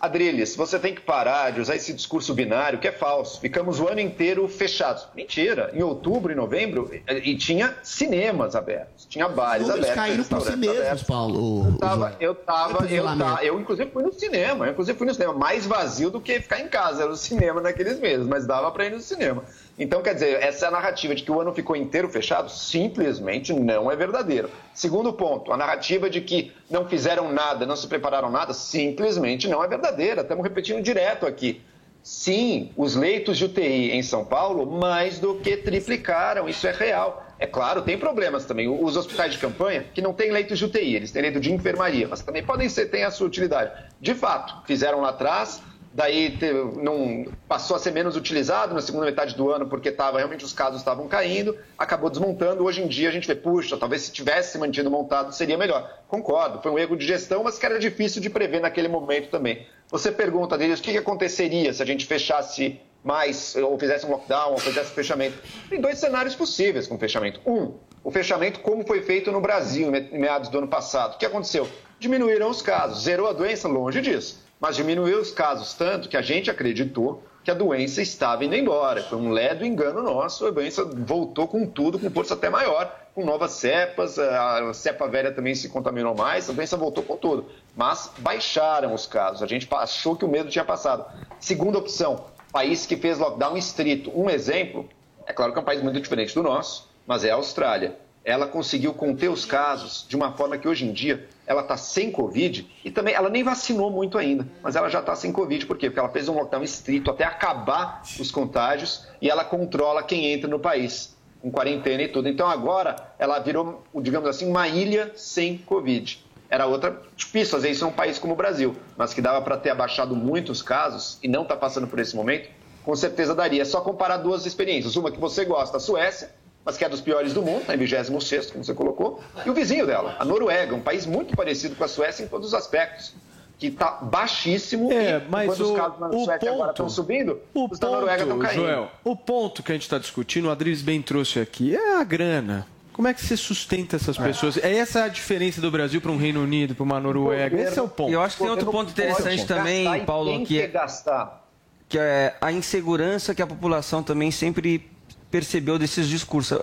Adriles, você tem que parar de usar esse discurso binário que é falso. Ficamos o ano inteiro fechados. Mentira. Em outubro e novembro, e, e tinha cinemas abertos, tinha bares Os abertos. caíram por si mesmos, abertos. Paulo. Eu tava, eu tava, eu, isolamento? tava, eu inclusive fui no cinema, eu inclusive fui no cinema, mais vazio do que ficar em casa, era o cinema naqueles meses, mas dava para ir no cinema. Então, quer dizer, essa narrativa de que o ano ficou inteiro fechado simplesmente não é verdadeira. Segundo ponto, a narrativa de que não fizeram nada, não se prepararam nada, simplesmente não é verdadeira. Estamos repetindo direto aqui. Sim, os leitos de UTI em São Paulo mais do que triplicaram, isso é real. É claro, tem problemas também. Os hospitais de campanha, que não têm leitos de UTI, eles têm leito de enfermaria, mas também podem ser, têm a sua utilidade. De fato, fizeram lá atrás, daí não, passou a ser menos utilizado na segunda metade do ano, porque tava, realmente os casos estavam caindo, acabou desmontando. Hoje em dia a gente vê, puxa, talvez se tivesse mantido montado seria melhor. Concordo, foi um erro de gestão, mas que era difícil de prever naquele momento também. Você pergunta deles o que que aconteceria se a gente fechasse mais, ou fizesse um lockdown, ou fizesse fechamento. Tem dois cenários possíveis com o fechamento. Um, o fechamento como foi feito no Brasil em meados do ano passado. O que aconteceu? Diminuíram os casos. Zerou a doença? Longe disso. Mas diminuiu os casos tanto que a gente acreditou que a doença estava indo embora. Foi um ledo engano nosso. A doença voltou com tudo, com força até maior, com novas cepas. A cepa velha também se contaminou mais. A doença voltou com tudo. Mas baixaram os casos. A gente achou que o medo tinha passado. Segunda opção, país que fez lockdown estrito. Um exemplo, é claro que é um país muito diferente do nosso, mas é a Austrália. Ela conseguiu conter os casos de uma forma que hoje em dia ela está sem Covid e também ela nem vacinou muito ainda, mas ela já está sem Covid. Por quê? Porque ela fez um lockdown estrito até acabar os contágios e ela controla quem entra no país, com quarentena e tudo. Então agora ela virou, digamos assim, uma ilha sem Covid. Era outra difícil fazer isso um país como o Brasil, mas que dava para ter abaixado muitos casos e não está passando por esse momento, com certeza daria. É só comparar duas experiências. Uma que você gosta, a Suécia, mas que é dos piores do mundo, está em 26, como você colocou, e o vizinho dela, a Noruega, um país muito parecido com a Suécia em todos os aspectos, que está baixíssimo. É, e mas enquanto os o- casos na o Suécia agora ponto- estão subindo, O os da Noruega estão ponto, caindo. Joel, o ponto que a gente está discutindo, o Adriles bem trouxe aqui, é a grana. Como é que você sustenta essas pessoas? É essa a diferença do Brasil para um Reino Unido, para uma Noruega. Esse é o ponto. E eu acho que tem outro ponto interessante também, Paulo, que é, gastar. que é a insegurança que a população também sempre percebeu desses discursos. A,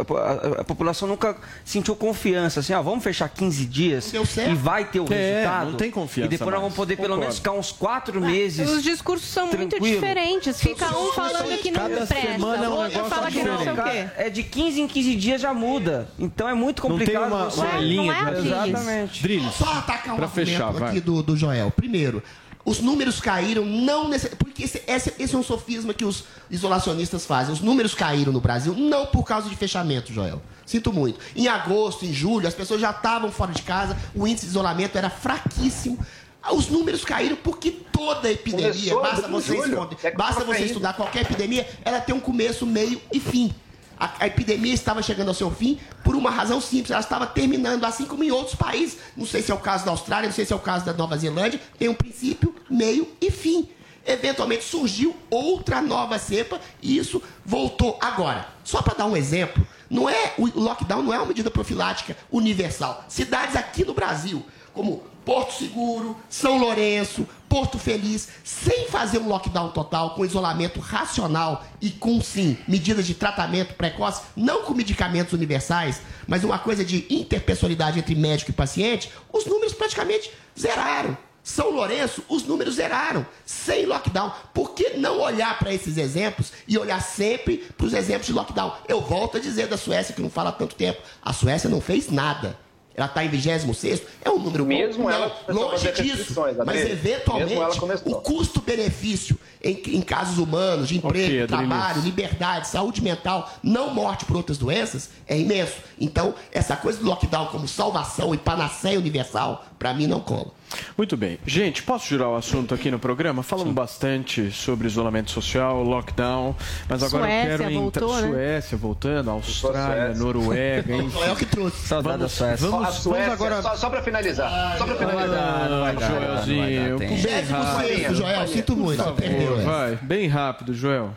a- a população nunca sentiu confiança, assim, ah, vamos fechar 15 dias e vai ter o É, resultado. não tem confiança E depois nós mais. vamos poder pelo Concordo. menos ficar uns quatro meses. Os discursos são muito tranquilo. diferentes. Fica um falando que não Cada presta, semana é um o outro fala que não sei o quê. É de 15 em 15 dias já muda. Então é muito Não tem complicado uma, você... uma linha de Exatamente. Drilis, Só atacar um para argumento fechar, aqui do, do Joel. Primeiro, os números caíram não necess... porque esse, esse, esse é um sofisma que os isolacionistas fazem. Os números caíram no Brasil não por causa de fechamento, Joel. Sinto muito. Em agosto, em julho, as pessoas já estavam fora de casa, o índice de isolamento era fraquíssimo. Os números caíram porque toda epidemia, Começou basta você, julho. É basta você estudar qualquer epidemia, ela tem um começo, meio e fim. A, a epidemia estava chegando ao seu fim por uma razão simples. Ela estava terminando, assim como em outros países. Não sei se é o caso da Austrália, não sei se é o caso da Nova Zelândia. Tem um princípio, meio e fim. Eventualmente surgiu outra nova cepa e isso voltou. Agora, só para dar um exemplo, não é o lockdown não é uma medida profilática universal. Cidades aqui no Brasil, como Porto Seguro, São Lourenço, Porto Feliz, sem fazer um lockdown total, com isolamento racional e com, sim, medidas de tratamento precoce, não com medicamentos universais, mas uma coisa de interpessoalidade entre médico e paciente, os números praticamente zeraram. São Lourenço, os números zeraram, sem lockdown. Por que não olhar para esses exemplos e olhar sempre para os exemplos de lockdown? Eu volto a dizer da Suécia, que não fala há tanto tempo. A Suécia não fez nada. Ela está em 26 é um número Mesmo bom. ela longe disso. Mas eventualmente o custo-benefício em, em casos humanos, de emprego, Ok, Adriles. trabalho, liberdade, saúde mental, não morte por outras doenças, é imenso. Então, essa coisa do lockdown como salvação e panaceia universal, para mim não cola. Muito bem. Gente, posso girar o assunto aqui no programa? Falamos bastante sobre isolamento social, lockdown, mas agora Suécia eu quero entrar. né? Suécia voltando, Austrália, Suécia. Noruega, enfim. Foi eu que trouxe. Saudade da Suécia. Vamos, a Suécia, vamos agora. só, só para finalizar, só para finalizar. Ah, Joelzinho, tem. bem Décimo rápido. sexto, Joel, sinto muito, essa. Vai, bem rápido, Joel.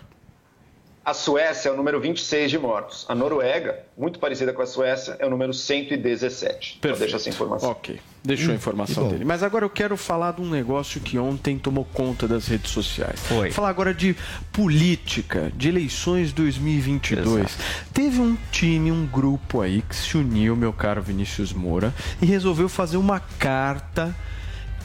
A Suécia é o número 26 de mortos. A Noruega, muito parecida com a Suécia, é o número 117. Então deixa essa informação. Ok, deixou a informação dele. Mas agora eu quero falar de um negócio que ontem tomou conta das redes sociais. Foi. Falar agora de política, de eleições 2022. Teve um time, um grupo aí que se uniu, meu caro Vinícius Moura, e resolveu fazer uma carta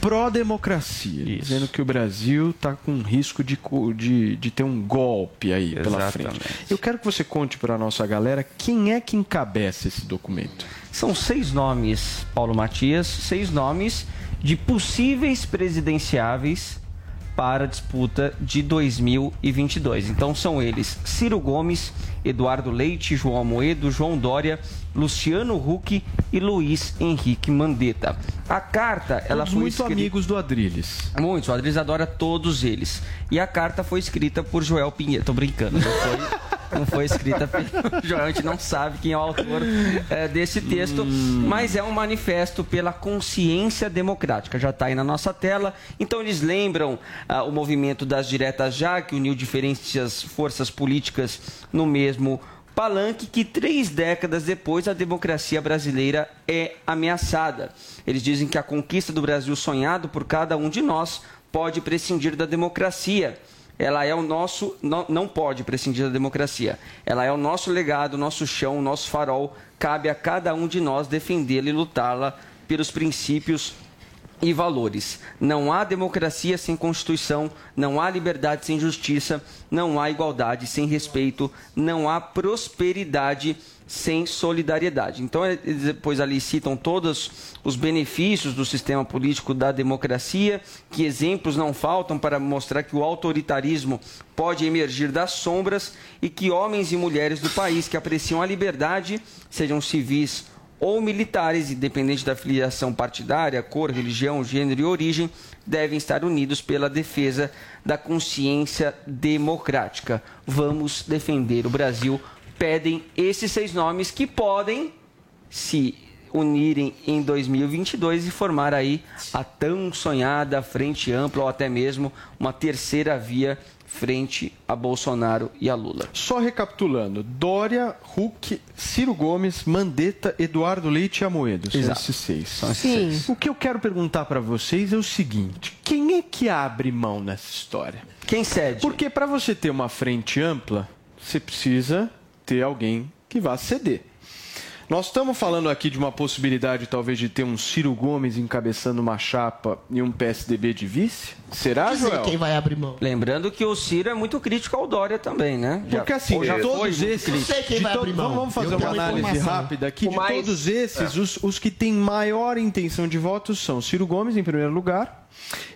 pró-democracia, dizendo que o Brasil está com risco de, de, de ter um golpe aí pela Exatamente. frente. Eu quero que você conte para a nossa galera quem é que encabeça esse documento. São seis nomes, Paulo Matias, seis nomes de possíveis presidenciáveis para a disputa de 2022. Então são eles Ciro Gomes, Eduardo Leite, João Moedo, João Dória, Luciano Huck e Luiz Henrique Mandetta. A carta, ela Todos foi muito escrita... amigos do Adrilles. Muitos, o Adriles adora todos eles. E a carta foi escrita por Joel Pinheiro. Tô brincando, não foi, não foi escrita pelo *laughs* Joel. A gente não sabe quem é o autor eh, desse texto, mas é um manifesto pela consciência democrática. Já está aí na nossa tela. Então eles lembram ah, o movimento das diretas já, que uniu diferentes forças políticas no mesmo palanque que três décadas depois a democracia brasileira é ameaçada. Eles dizem que a conquista do Brasil sonhado por cada um de nós pode prescindir da democracia. Ela é o nosso, não, não pode prescindir da democracia. Ela é o nosso legado, nosso chão, nosso farol. Cabe a cada um de nós defendê-la e lutá-la pelos princípios e valores. Não há democracia sem Constituição, não há liberdade sem justiça, não há igualdade sem respeito, não há prosperidade sem solidariedade. Então, eles depois ali citam todos os benefícios do sistema político da democracia, que exemplos não faltam para mostrar que o autoritarismo pode emergir das sombras e que homens e mulheres do país que apreciam a liberdade, sejam civis ou militares, independente da filiação partidária, cor, religião, gênero e origem, devem estar unidos pela defesa da consciência democrática. Vamos defender o Brasil. Pedem esses seis nomes que podem se unirem em 2022 e formar aí a tão sonhada frente ampla ou até mesmo uma terceira via frente a Bolsonaro e a Lula. Só recapitulando: Dória, Huck, Ciro Gomes, Mandetta, Eduardo Leite e Amoedo. São Exato. esses seis. São esses Sim. seis. O que eu quero perguntar para vocês é o seguinte: quem é que abre mão nessa história? Quem cede? Porque para você ter uma frente ampla, você precisa ter alguém que vá ceder. Nós estamos falando aqui de uma possibilidade, talvez, de ter um Ciro Gomes encabeçando uma chapa e um PSDB de vice? Será, Dizer Joel? quem vai abrir mão. Lembrando que o Ciro é muito crítico ao Dória também, né? Porque assim, já todos esses. crítico. sei quem vai abrir mão. Vamos, fazer uma análise informação. rápida aqui. O De mais- todos esses, os, os que têm maior intenção de voto são Ciro Gomes em primeiro lugar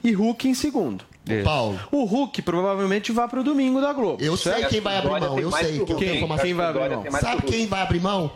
e Huck em segundo. Paulo. O Huck provavelmente vai para o domingo da Globo. Eu sei certo? quem vai abrir mão, eu sei o Hulk. Quem? vai abrir mão? o Sabe Hulk. quem vai abrir mão?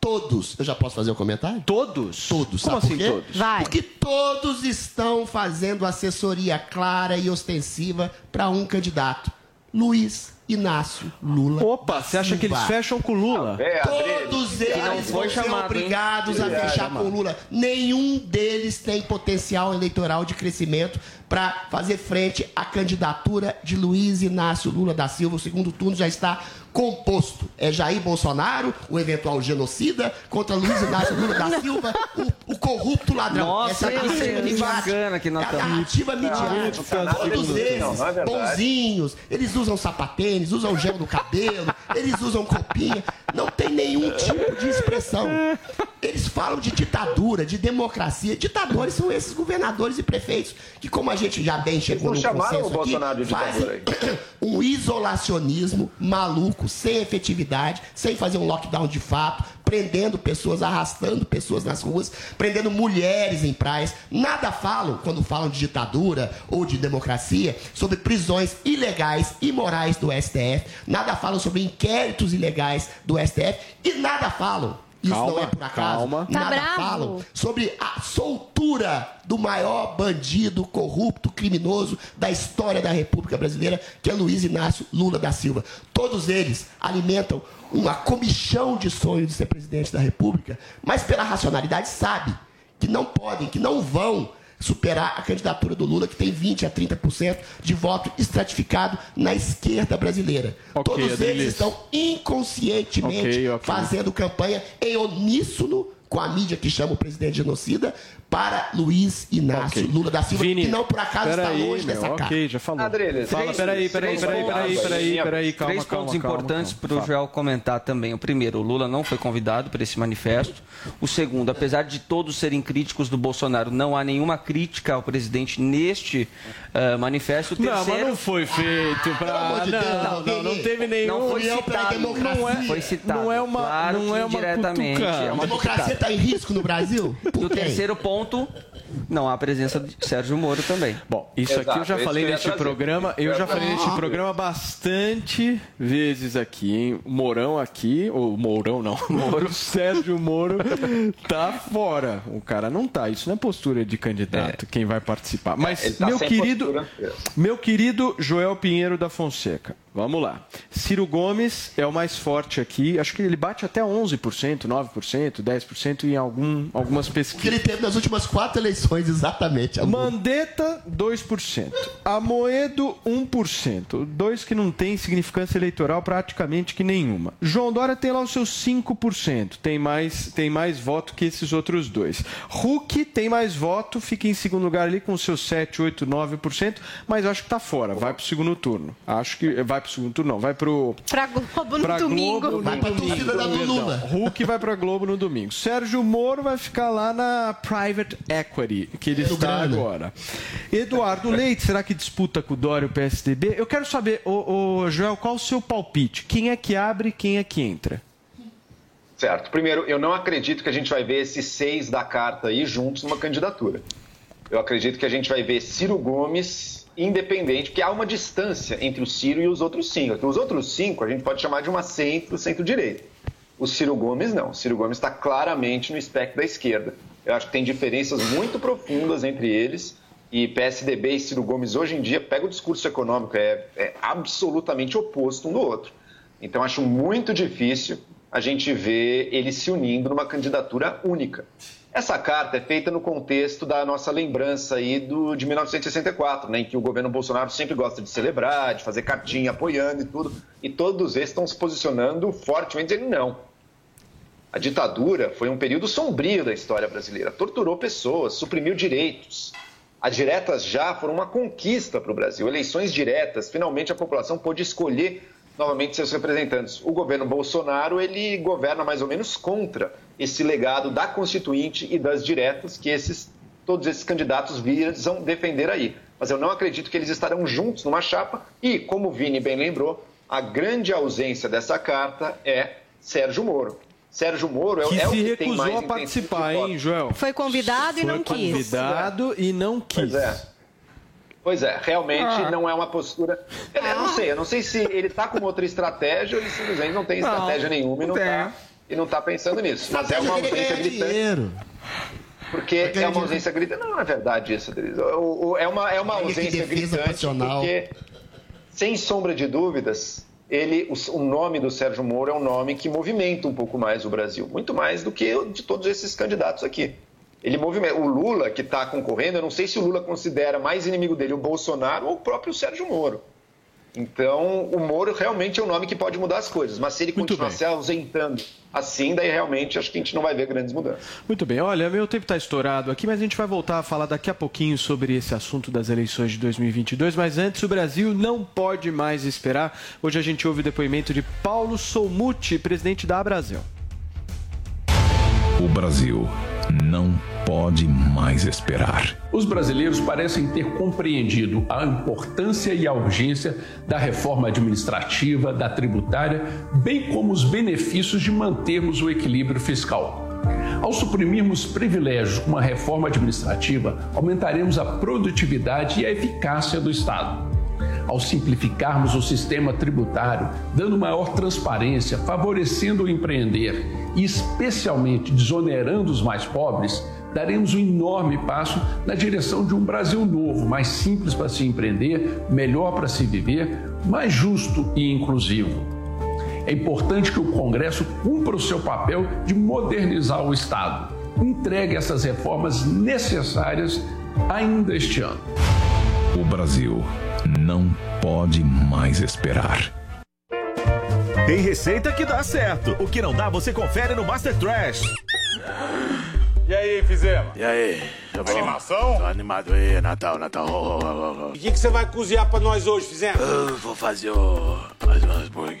Todos. Eu já posso fazer o comentário? Todos? Todos. Como Sabe assim por quê? todos? Vai. Porque todos estão fazendo assessoria clara e ostensiva para um candidato. Luiz Inácio Lula. Opa, você acha que eles fecham com o Lula? É, Adriles. Todos não eles foi vão ser obrigados hein? a fechar com o Lula. Nenhum deles tem potencial eleitoral de crescimento para fazer frente à candidatura de Luiz Inácio Lula da Silva. O segundo turno já está composto. É Jair Bolsonaro, o eventual genocida, contra Luiz Inácio Lula da Silva, o, o corrupto ladrão. Nossa, Essa é narrativa midiática. É a narrativa midiática. Todos é verdade. bonzinhos, eles usam sapatênis, usam gel no cabelo, eles usam copinha. Não tem nenhum tipo de expressão. Eles falam de ditadura, de democracia. Ditadores são esses governadores e prefeitos que, como a gente já bem chegou no consenso aqui, fazem um isolacionismo maluco, sem efetividade, sem fazer um lockdown de fato, prendendo pessoas, arrastando pessoas nas ruas, prendendo mulheres em praias. Nada falam, quando falam de ditadura ou de democracia, sobre prisões ilegais, imorais do STF. Nada falam sobre inquéritos ilegais do STF. E nada falam. Isso não Calma, é por acaso. calma. Tá Nada bravo? falam sobre a soltura do maior bandido corrupto, criminoso da história da República Brasileira, que é Luiz Inácio Lula da Silva. Todos eles alimentam uma comichão de sonho de ser presidente da República, mas pela racionalidade sabe que não podem, que não vão superar a candidatura do Lula, que tem 20 a 30% de voto estratificado na esquerda brasileira. Ok, Todos eles estão inconscientemente Ok, ok. fazendo campanha em uníssono com a mídia que chama o presidente genocida para Luiz Inácio Ok. Lula da Silva, Vini, que não por acaso está longe meu, dessa ok, cara. já falou. Adriles, Fala, três- peraí, peraí, peraí, pontos peraí, aí. peraí, peraí, calma, Três pontos calma, importantes para o. Joel comentar também. O primeiro, o Lula não foi convidado para esse manifesto. O segundo, apesar de todos serem críticos do Bolsonaro, não há nenhuma crítica ao presidente neste eh, manifesto. O Não, mas terceiro- não foi feito amor de não, Deus, não, não, teve nenhum. Não foi citado. democracia. Não é, foi citado. Não é uma- claro não é uma diretamente. cutucada. É uma democracia. Está em risco no Brasil? E *laughs* Por o quem? terceiro ponto, não há presença de Sérgio Moro também. Bom, isso aqui eu já Exato, falei neste trazer. programa. Eu já falei neste programa bastante vezes aqui, hein? O Mourão aqui, ou Mourão não, *laughs* Moro, Sérgio Moro tá fora. O cara não tá. Isso não é postura de candidato, quem vai participar. Mas, tá meu querido, postura. meu querido Joel Pinheiro da Fonseca, vamos lá. Ciro Gomes é o mais forte aqui. Acho que ele bate até 11%, 9%, 10% em algum, algumas O que pesquisas. ele teve nas últimas quatro eleições, exatamente. amor. Mandetta, 2%. Amoedo, 1%. Dois que não tem significância eleitoral praticamente que nenhuma. João Dória tem lá os seus 5%. Tem mais, tem mais voto que esses outros dois. Huck tem mais voto, fica em segundo lugar ali com os seus 7, 8, 9%, mas acho que tá fora. Vai pro segundo turno. Acho que vai pro segundo turno, não. Vai pro Pra Globo no pra domingo. Globo no Vai pra domingo. torcida da. Lula. Hulk vai pra Globo no domingo. Sérgio Moro vai ficar lá na Private Equity, que ele No está agora. Eduardo Leite, será que disputa com o Dória o PSDB? Eu quero saber, ô, ô, Joel, qual o seu palpite? Quem é que abre quem é que entra? Certo. Primeiro, eu não acredito que a gente vai ver esses seis da carta aí juntos numa candidatura. Eu acredito que a gente vai ver Ciro Gomes independente, porque há uma distância entre o Ciro e os outros cinco. Os outros cinco a gente pode chamar de uma centro, centro-direita. O Ciro Gomes não. O Ciro Gomes está claramente no espectro da esquerda. Eu acho que tem diferenças muito profundas entre eles. E PSDB e Ciro Gomes hoje em dia, pega o discurso econômico, é, é absolutamente oposto um do outro. Então acho muito difícil a gente ver eles se unindo numa candidatura única. Essa carta é feita no contexto da nossa lembrança aí do, de 1964, né, em que o governo Bolsonaro sempre gosta de celebrar, de fazer cartinha apoiando e tudo, e todos eles estão se posicionando fortemente dizendo não. A ditadura foi um período sombrio da história brasileira, torturou pessoas, suprimiu direitos. As diretas já foram uma conquista para o Brasil, eleições diretas, finalmente a população pôde escolher novamente seus representantes. O governo Bolsonaro, ele governa mais ou menos contra esse legado da Constituinte e das diretas que esses, todos esses candidatos visam defender aí. Mas eu não acredito que eles estarão juntos numa chapa e, como o Vini bem lembrou, a grande ausência dessa carta é Sérgio Moro. Sérgio Moro é, Que é o se que tem recusou mais a participar, hein, Joel? Foi convidado e Foi não quis. convidado e não quis. Pois é. Pois é, realmente Ah. não é uma postura. Eu, eu não sei, eu não sei se ele está com outra estratégia ou ele simplesmente não tem Não, estratégia nenhuma e não não tem. está e não tá pensando nisso. Mas é uma ausência gritante. dinheiro. Porque é uma ausência gritante. Não, é verdade isso, o- É uma, é uma ausência gritante passional. porque, sem sombra de dúvidas, ele, o, o nome do Sérgio Moro é um nome que movimenta um pouco mais o Brasil. Muito mais do que o de todos esses candidatos aqui. Ele movimenta. O Lula, que está concorrendo, eu não sei se o Lula considera mais inimigo dele o Bolsonaro ou o próprio Sérgio Moro. Então, o Moro realmente é um nome que pode mudar as coisas, mas se ele continuar bem. se ausentando assim, daí realmente acho que a gente não vai ver grandes mudanças. Muito bem, olha, meu tempo está estourado aqui, mas a gente vai voltar a falar daqui a pouquinho sobre esse assunto das eleições de 2022. Mas antes, o Brasil não pode mais esperar. Hoje a gente ouve o depoimento de Paulo Somuti, presidente da Abrasil. O Brasil não pode mais esperar. Os brasileiros parecem ter compreendido a importância e a urgência da reforma administrativa, da tributária, bem como os benefícios de mantermos o equilíbrio fiscal. Ao suprimirmos privilégios com uma reforma administrativa, aumentaremos a produtividade e a eficácia do Estado. Ao simplificarmos o sistema tributário, dando maior transparência, favorecendo o empreender e, especialmente, desonerando os mais pobres, daremos um enorme passo na direção de um Brasil novo, mais simples para se empreender, melhor para se viver, mais justo e inclusivo. É importante que o Congresso cumpra o seu papel de modernizar o Estado. Entregue essas reformas necessárias ainda este ano. O Brasil não pode mais esperar. Tem receita que dá certo. O que não dá, você confere no Master Trash. E aí, fizemos? E aí? Tá bom? Animação? Tô animado aí, Natal, Natal. Oh, oh, oh, oh. E o que, que você vai cozinhar pra nós hoje, fizemos? Eu vou fazer o... mais um hambúrguer.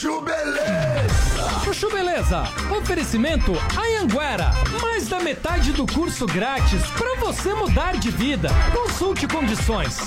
Chuchu Beleza. Chuchu Beleza, oferecimento Anhanguera. Mais da metade do curso grátis para você mudar de vida. Consulte condições.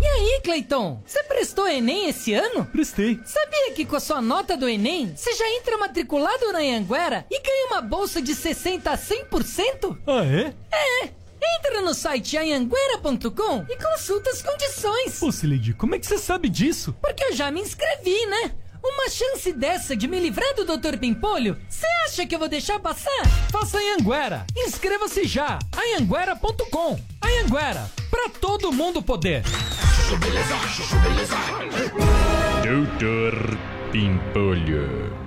E aí, Cleiton? Você prestou Enem esse ano? Prestei. Sabia que com a sua nota do Enem, você já entra matriculado na Anhanguera e ganha uma bolsa de 60 a 100%? Ah, é? É! Entra no site anhanguera.com e consulta as condições. Pô, Sileidi, como é que você sabe disso? Porque eu já me inscrevi, né? Uma chance dessa de me livrar do Dr. Pimpolho? Você acha que eu vou deixar passar? Faça Anhanguera. Inscreva-se já. Anhanguera.com. Anhanguera, pra todo mundo poder. Doutor Pimpolho.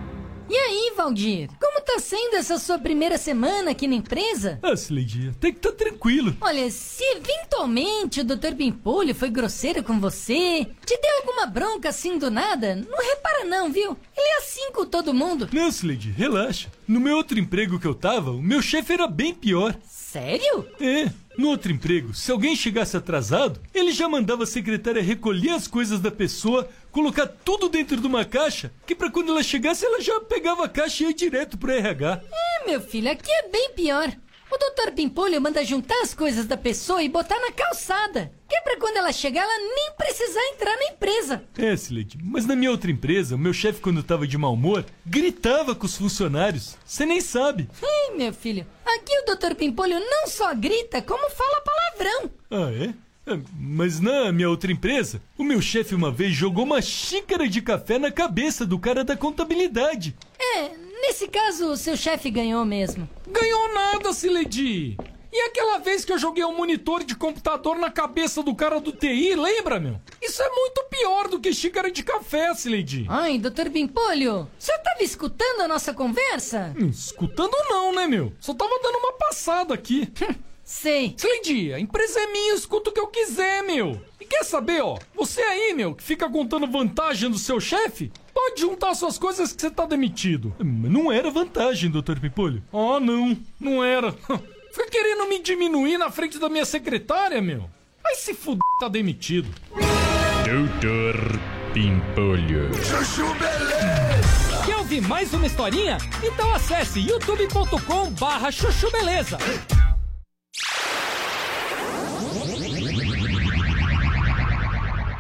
E aí, Valdir? Como tá sendo essa sua primeira semana aqui na empresa? Ah, Sileidi, tem que estar tranquilo. Olha, se eventualmente o Dr. Pimpolho foi grosseiro com você, te deu alguma bronca assim do nada, não repara não, viu? Ele é assim com todo mundo. Não, Sileidi, relaxa. No meu outro emprego que eu tava, o meu chefe era bem pior. Sério? É. No outro emprego, se alguém chegasse atrasado, ele já mandava a secretária recolher as coisas da pessoa, colocar tudo dentro de uma caixa, que pra quando ela chegasse ela já pegava a caixa e ia direto pro RH. É, meu filho, aqui é bem pior. O Dr. Pimpolho manda juntar as coisas da pessoa e botar na calçada. Que é pra quando ela chegar, ela nem precisar entrar na empresa. É, Sileide, mas na minha outra empresa, o meu chefe, quando tava de mau humor, gritava com os funcionários. Você nem sabe. Ih, meu filho, aqui o Dr. Pimpolho não só grita, como fala palavrão. Ah, é? É, Mas na minha outra empresa, o meu chefe uma vez jogou uma xícara de café na cabeça do cara da contabilidade. É, nesse caso, o seu chefe ganhou mesmo. Ganhou nada, Sileidi! E aquela vez que eu joguei um monitor de computador na cabeça do cara do TI, lembra, meu? Isso é muito pior do que xícara de café, Sileidi. Ai, Dr. Pimpolho, você tava escutando a nossa conversa? Hum, Escutando não, né, meu? Só tava dando uma passada aqui. *laughs* Sei. Sileidi, a empresa é minha, eu escuto o que eu quiser, meu. E quer saber, ó? Você aí, meu, que fica contando vantagem do seu chefe, Pode juntar suas coisas que você tá demitido. Não era vantagem, doutor Pimpolho. Oh, não. Não era. *laughs* Fica querendo me diminuir na frente da minha secretária, meu. Vai se fuder, tá demitido. Doutor Pimpolho. Chuchu Beleza. Quer ouvir mais uma historinha? Então acesse youtube.com barra chuchu beleza.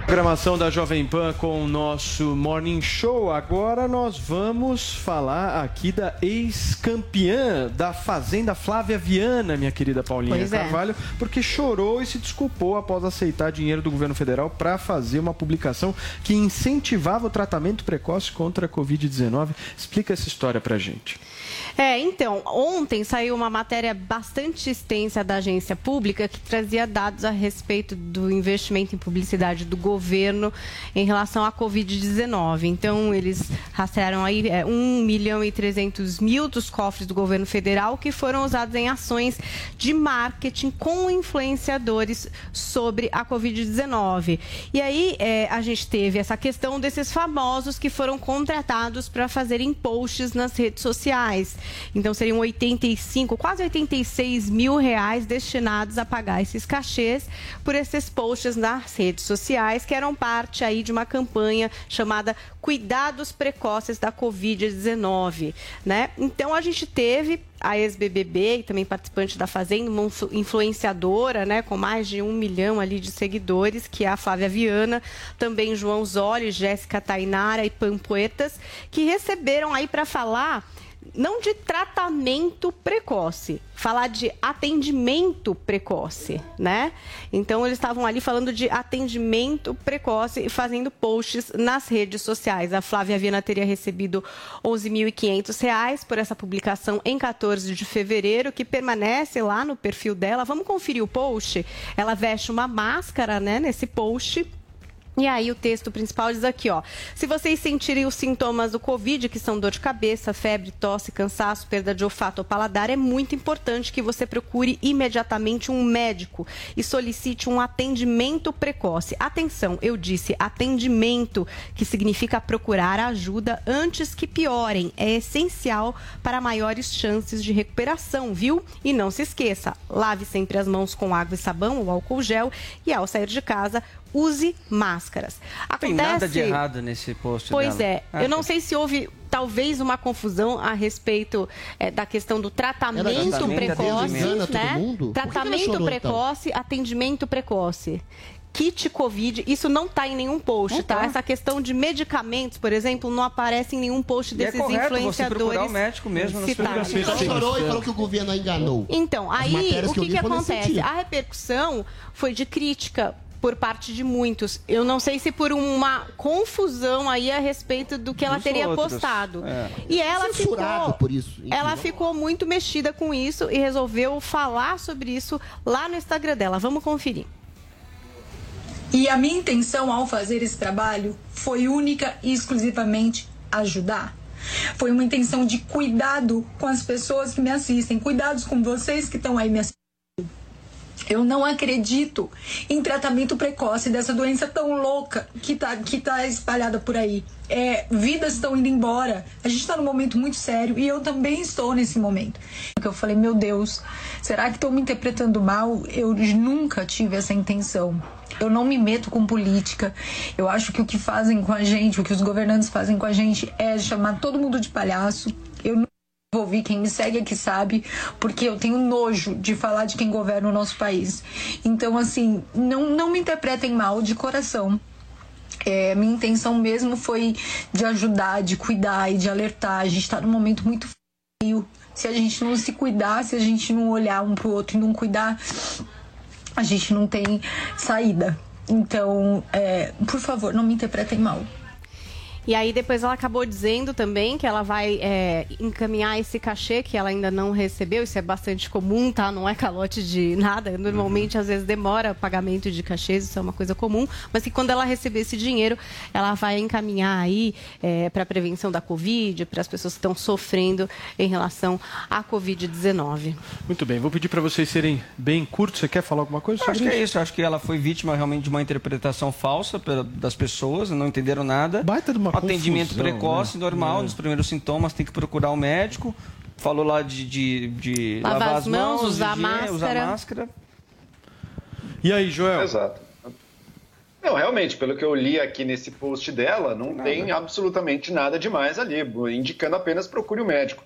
Programação da Jovem Pan com o nosso Morning Show. Agora nós vamos falar aqui da ex-campeã da Fazenda Flávia Viana, minha querida Paulinha Pois é. Carvalho, porque chorou e se desculpou após aceitar dinheiro do governo federal para fazer uma publicação que incentivava o tratamento precoce contra a Covid-19. Explica essa história pra gente. É, então, ontem saiu uma matéria bastante extensa da agência pública que trazia dados a respeito do investimento em publicidade do governo em relação à Covid-19. Então, eles rastrearam aí é, 1 milhão e 300 mil dos cofres do governo federal que foram usados em ações de marketing com influenciadores sobre a Covid-19. E aí, é, a gente teve essa questão desses famosos que foram contratados para fazerem posts nas redes sociais. Então seriam 85, quase 86 mil reais destinados a pagar esses cachês por esses posts nas redes sociais, que eram parte aí de uma campanha chamada Cuidados Precoces da Covid-19, né? Então a gente teve a ex-BBB e também participante da Fazenda, uma influ- influenciadora, né, com mais de um milhão ali de seguidores, que é a Flávia Viana, também João Zoli, Jéssica Tainara e Pampoetas, que receberam aí para falar não de tratamento precoce, falar de atendimento precoce, né? Então eles estavam ali falando de atendimento precoce e fazendo posts nas redes sociais. A Flávia Viana teria recebido 11.500 reais por essa publicação em 14 de fevereiro, que permanece lá no perfil dela. Vamos conferir o post? Ela veste uma máscara, né, nesse post. E aí o texto principal diz aqui, ó. Se vocês sentirem os sintomas do Covid, que são dor de cabeça, febre, tosse, cansaço, perda de olfato ou paladar, é muito importante que você procure imediatamente um médico e solicite um atendimento precoce. Atenção, eu disse atendimento, que significa procurar ajuda antes que piorem. É essencial para maiores chances de recuperação, viu? E não se esqueça, lave sempre as mãos com água e sabão ou álcool gel e ao sair de casa, use máscaras. Não tem nada de errado nesse post Pois dela. é, eu não sei se houve talvez uma confusão a respeito eh, da questão do tratamento tratamento, precoce, atendimento né? Tratamento chorou, então? precoce, atendimento precoce. Kit Covid, isso não está em nenhum post, tá? Essa questão de medicamentos, por exemplo, não aparece em nenhum post E é desses correto você influenciadores. procurar o médico mesmo sua citados. Então chorou e falou que o governo enganou. Então, aí o que que, acontece? A repercussão foi de crítica por parte de muitos. Eu não sei se por uma confusão aí a respeito do que ela Dos teria outros. postado. É. E ela Censurado ficou por isso. Ela ficou muito mexida com isso e resolveu falar sobre isso lá no Instagram dela. Vamos conferir. E a minha intenção ao fazer esse trabalho foi única e exclusivamente ajudar. Foi uma intenção de cuidado com as pessoas que me assistem, cuidados com vocês que estão aí me assistindo. Eu não acredito em tratamento precoce dessa doença tão louca que tá, que tá espalhada por aí. É, vidas estão indo embora. A gente está num momento muito sério e eu também estou nesse momento. Porque eu falei, meu Deus, será que estão me interpretando mal? Eu nunca tive essa intenção. Eu não me meto com política. Eu acho que o que fazem com a gente, o que os governantes fazem com a gente é chamar todo mundo de palhaço. Eu envolvi, quem me segue aqui sabe, porque eu tenho nojo de falar de quem governa o nosso país. Então, assim, não, não me interpretem mal de coração. É, minha intenção mesmo foi de ajudar, de cuidar e de alertar. A gente está num momento muito feio. Se a gente não se cuidar, se a gente não olhar um pro outro e não cuidar, a gente não tem saída. Então, é, por favor, não me interpretem mal. E aí depois ela acabou dizendo também que ela vai é, encaminhar esse cachê que ela ainda não recebeu. Isso é bastante comum, tá? Não é calote de nada. Normalmente, às vezes, demora o pagamento de cachês, isso é uma coisa comum. Mas que quando ela receber esse dinheiro, ela vai encaminhar aí é, para a prevenção da Covid, para as pessoas que estão sofrendo em relação à Covid-19. Muito bem, vou pedir para vocês serem bem curtos. Você quer falar alguma coisa acho que é isso? acho que ela foi vítima realmente de uma interpretação falsa das pessoas, não entenderam nada. Baita de uma uma atendimento confusão, precoce, né? normal, É. nos primeiros sintomas tem que procurar o médico. Falou lá de, de, de Lavar as mãos, usar higiene, usar máscara. máscara. E aí, Joel? Exato. Não, realmente, pelo que eu li aqui nesse post dela, não tem absolutamente nada demais ali, indicando apenas procure o médico.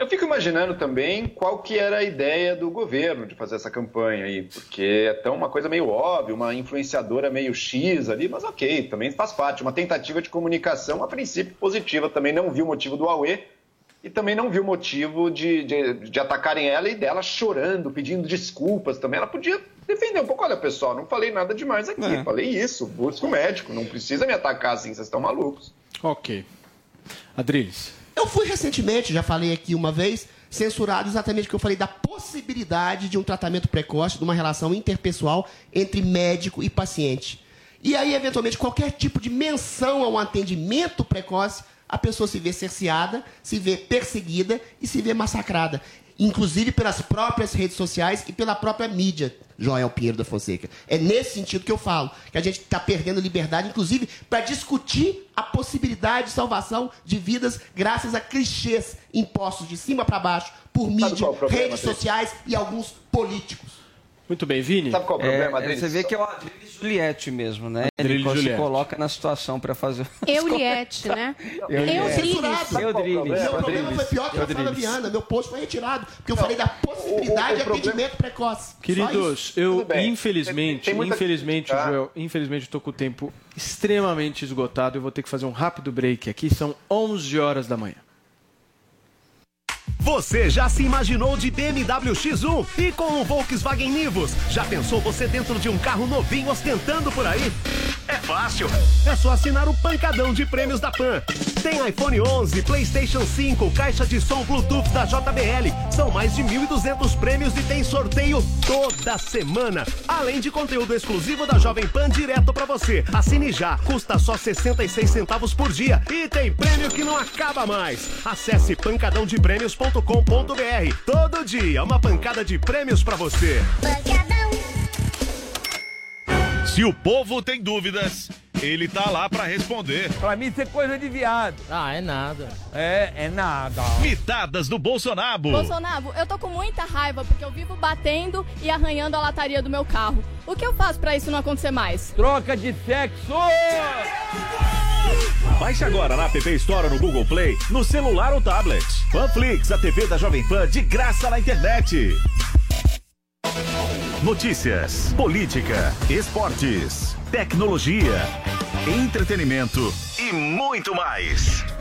Eu fico imaginando também qual que era a ideia do governo de fazer essa campanha aí, porque é tão uma coisa meio óbvia, uma influenciadora meio X ali, mas ok, também faz parte. Uma tentativa de comunicação, a princípio, positiva. Também não vi o motivo do Aue e também não vi o motivo de, de, de atacarem ela e dela chorando, pedindo desculpas também. Ela podia defender um pouco. Olha, pessoal, não falei nada demais aqui. É. Falei isso, busca o médico. Não precisa me atacar assim, vocês estão malucos. Ok. Adriles. Eu fui recentemente, já falei aqui uma vez, censurado exatamente porque eu falei da possibilidade de um tratamento precoce, de uma relação interpessoal entre médico e paciente. E aí, eventualmente, qualquer tipo de menção a um atendimento precoce, a pessoa se vê cerceada, se vê perseguida e se vê massacrada. Inclusive pelas próprias redes sociais e pela própria mídia, Joel Pinheiro da Fonseca. É nesse sentido que eu falo, que a gente está perdendo liberdade, inclusive, para discutir a possibilidade de salvação de vidas graças a clichês impostos de cima para baixo por mídia, redes sociais e alguns políticos. Muito bem, Vini. Sabe qual é o problema, É, Adriles? você vê que é o Adriles Juliette mesmo, né? Ele Adriles se Juliette. coloca na situação para fazer. *laughs* Euliette, né? Euliette. Eudriles. Eu Drilis. Meu eu problema foi pior que eu a Drilis. Viana. Meu post foi retirado, porque eu falei da possibilidade o- o de problema- atendimento precoce. Queridos, eu infelizmente, infelizmente, Tá. Joel, infelizmente eu tô com o tempo extremamente esgotado. Eu vou ter que fazer um rápido break aqui. São 11 horas da manhã. Você já se imaginou de BMW X1 e com o Volkswagen Nivus? Já pensou você dentro de um carro novinho ostentando por aí? É fácil. É só assinar o pancadão de prêmios da Pan. Tem iPhone 11, PlayStation 5, caixa de som Bluetooth da JBL. São mais de 1.200 prêmios e tem sorteio toda semana. Além de conteúdo exclusivo da Jovem Pan direto pra você. Assine já, custa só 66 centavos por dia e tem prêmio que não acaba mais. Acesse pancadãodeprêmios.com.br. Todo dia uma pancada de prêmios pra você. Se o povo tem dúvidas, ele tá lá pra responder. Pra mim isso é coisa de viado. Ah, é nada. É, é nada. Mitadas do Bolsonaro. Bolsonaro, eu tô com muita raiva porque eu vivo batendo e arranhando a lataria do meu carro. O que eu faço pra isso não acontecer mais? Troca de sexo! Baixe agora na App Store no Google Play, no celular ou tablet. Panflix, a TV da Jovem Pan de graça na internet. Notícias, política, esportes, tecnologia, entretenimento e muito mais.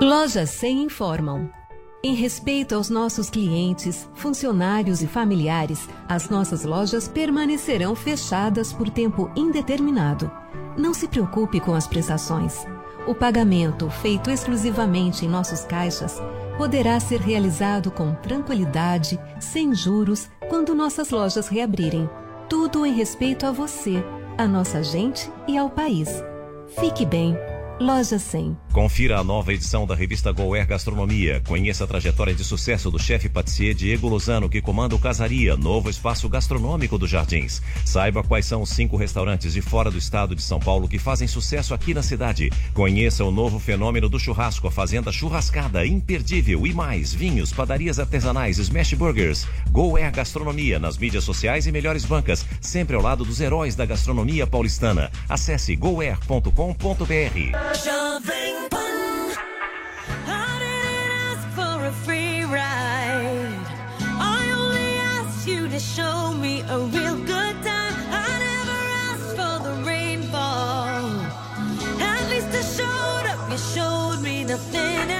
Lojas 100 informam. Em respeito aos nossos clientes, funcionários e familiares, as nossas lojas permanecerão fechadas por tempo indeterminado. Não se preocupe com as prestações. O pagamento, feito exclusivamente em nossos caixas, poderá ser realizado com tranquilidade, sem juros, quando nossas lojas reabrirem. Tudo em respeito a você, a nossa gente e ao país. Fique bem. Loja 100. Confira a nova edição da revista Goer Gastronomia. Conheça a trajetória de sucesso do chefe patissier Diego Lozano, que comanda o Casaria, novo espaço gastronômico dos Jardins. Saiba quais são os cinco restaurantes de fora do estado de São Paulo que fazem sucesso aqui na cidade. Conheça o novo fenômeno do churrasco, a Fazenda Churrascada, imperdível e mais. Vinhos, padarias artesanais, smash burgers. Goer Gastronomia nas mídias sociais e melhores bancas, sempre ao lado dos heróis da gastronomia paulistana. Acesse goer.com.br. nothing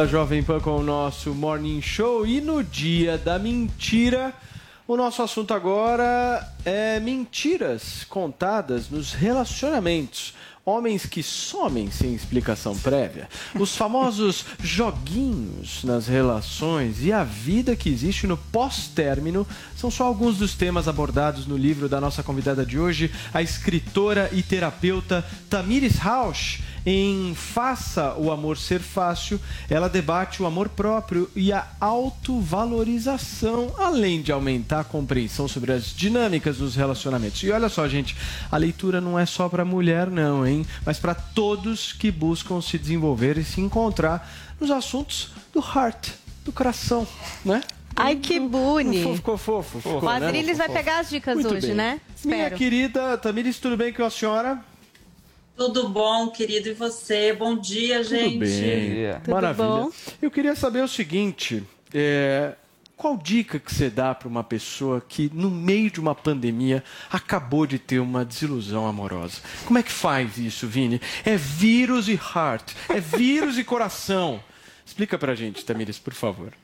da Jovem Pan com o nosso Morning Show. E no dia da mentira, o nosso assunto agora é mentiras contadas nos relacionamentos. Homens que somem sem explicação prévia. Os famosos *laughs* joguinhos nas relações e a vida que existe no pós-término são só alguns dos temas abordados no livro da nossa convidada de hoje, a escritora e terapeuta Tamires Rausch. Em Faça o Amor Ser Fácil, ela debate o amor próprio e a autovalorização, além de aumentar a compreensão sobre as dinâmicas dos relacionamentos. E olha só, gente, a leitura não é só para mulher, não, hein? Mas para todos que buscam se desenvolver e se encontrar nos assuntos do heart, do coração, né? Ai, que buni. Ficou, fofo. Ficou, O né? Adriles vai Ficou pegar fofo. as dicas Muito hoje, bem. né? Minha Espero. querida Tamires, tudo bem com a senhora? Tudo bom, querido, e você? Bom dia, gente. Tudo bem. Maravilha. Eu queria saber o seguinte: é, qual dica que você dá para uma pessoa que, no meio de uma pandemia, acabou de ter uma desilusão amorosa? Como é que faz isso, Vini? É vírus e heart, é vírus e coração. Explica pra gente, Tamires, por favor.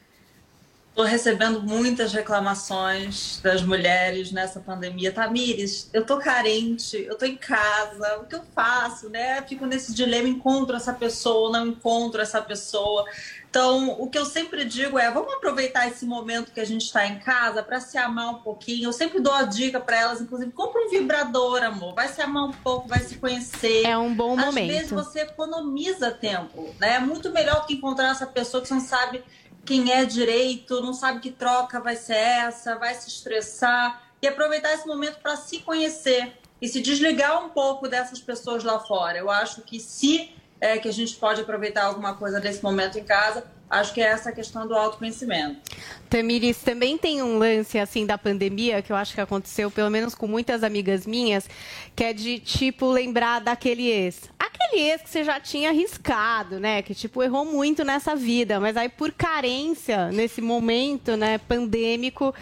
Estou recebendo muitas reclamações das mulheres nessa pandemia. Tamires, eu tô carente, eu tô em casa, o que eu faço, né? Fico nesse dilema, encontro essa pessoa, não encontro essa pessoa. Então, o que eu sempre digo é, vamos aproveitar esse momento que a gente está em casa para se amar um pouquinho. Eu sempre dou a dica para elas, inclusive, compra um vibrador, amor. Vai se amar um pouco, vai se conhecer. É um bom Às momento. vezes você economiza tempo, né? É muito melhor do que encontrar essa pessoa que você não sabe quem é direito, não sabe que troca vai ser essa, vai se estressar e aproveitar esse momento para se conhecer e se desligar um pouco dessas pessoas lá fora. Eu acho que se é que a gente pode aproveitar alguma coisa desse momento em casa, acho que é essa questão do autoconhecimento. Tamires, também tem um lance assim da pandemia que eu acho que aconteceu, pelo menos com muitas amigas minhas, que é de tipo lembrar daquele ex. Aquele ex que você já tinha arriscado, né? Que tipo errou muito nessa vida, mas aí por carência nesse momento, né, pandêmico,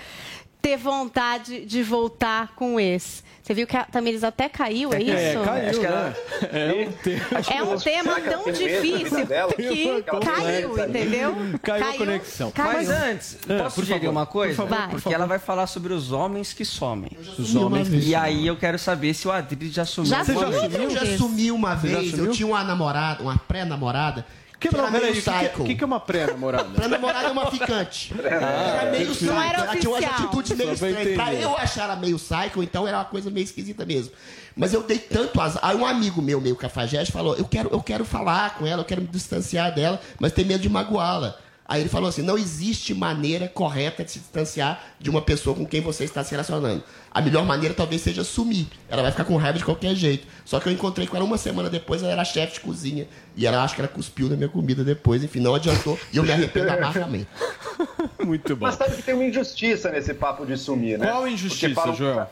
ter vontade de voltar com o ex. Você viu que a Tamires até caiu, é, isso? É, caiu, Acho que ela- né? É um *laughs* tema. É um tema tão difícil que caiu, entendeu? Caiu a conexão. Mas antes, Ah, posso por sugerir favor, uma coisa? por favor, Vai. por Porque favor. ela vai falar sobre os homens que somem. Os homens que E aí eu quero saber se o Adri já sumiu. Já uma sumiu? vez. Eu já sumi uma já vez. Eu tinha uma namorada, uma pré-namorada. Que, que não, era meio o que, que, psycho. o que que é uma pré-namorada? Pré-namorada é uma ficante. Ah, era meio psycho. Não era ela tinha umas oficial. atitudes meio Só pra estranhas. Pra entender. eu achar ela meio psycho, então era uma coisa meio esquisita mesmo. Mas eu dei tanto azar. Aí um amigo meu, meio cafajeste, falou: eu quero, eu quero falar com ela, eu quero me distanciar dela, mas tem medo de magoá-la. Aí ele falou assim: não existe maneira correta de se distanciar de uma pessoa com quem você está se relacionando. A melhor maneira talvez seja sumir. Ela vai ficar com raiva de qualquer jeito. Só que eu encontrei com ela uma semana depois, ela era chefe de cozinha. E ela acho que ela cuspiu na minha comida depois. Enfim, não adiantou. E eu me arrependo *laughs* amargamente. Muito bom. Mas sabe que tem uma injustiça nesse papo de sumir, né? Qual injustiça, Joel?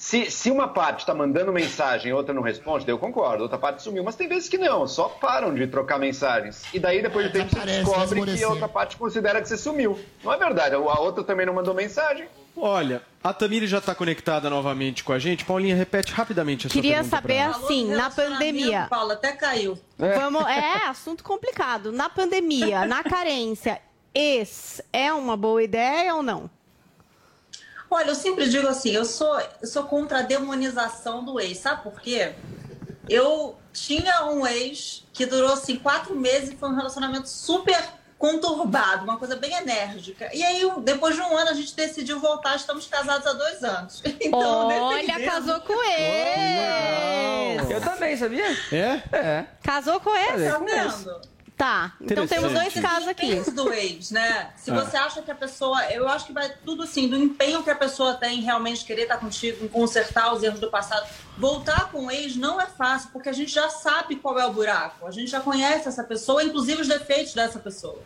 Se, se uma parte está mandando mensagem e outra não responde, eu concordo, outra parte sumiu. Mas tem vezes que não, só param de trocar mensagens. E daí, depois de tempo, você Desaparece, descobre que a outra parte considera que você sumiu. Não é verdade, a outra também não mandou mensagem. Olha, a Tamiri já está conectada novamente com a gente. Paulinha, repete rapidamente a sua Queria pergunta saber assim, na pandemia. Paulo, até caiu. Vamos, é, assunto complicado. Na pandemia, na carência, ex é uma boa ideia ou não? Olha, eu sempre digo assim, eu sou, eu sou contra a demonização do ex, sabe por quê? Eu tinha um ex que durou assim quatro meses e foi um relacionamento super conturbado, uma coisa bem enérgica. E aí, depois de um ano, a gente decidiu voltar, estamos casados há dois anos. *laughs* Então, Olha, casou com ex! Eu também, sabia? É? É. Casou com ex? Tá vendo? Tá, então temos dois casos aqui. Depende do ex, né? Se Ah. você acha que a pessoa. Eu acho que vai tudo assim, do empenho que a pessoa tem em realmente querer estar contigo, consertar os erros do passado. Voltar com o ex não é fácil, porque a gente já sabe qual é o buraco. A gente já conhece essa pessoa, inclusive os defeitos dessa pessoa.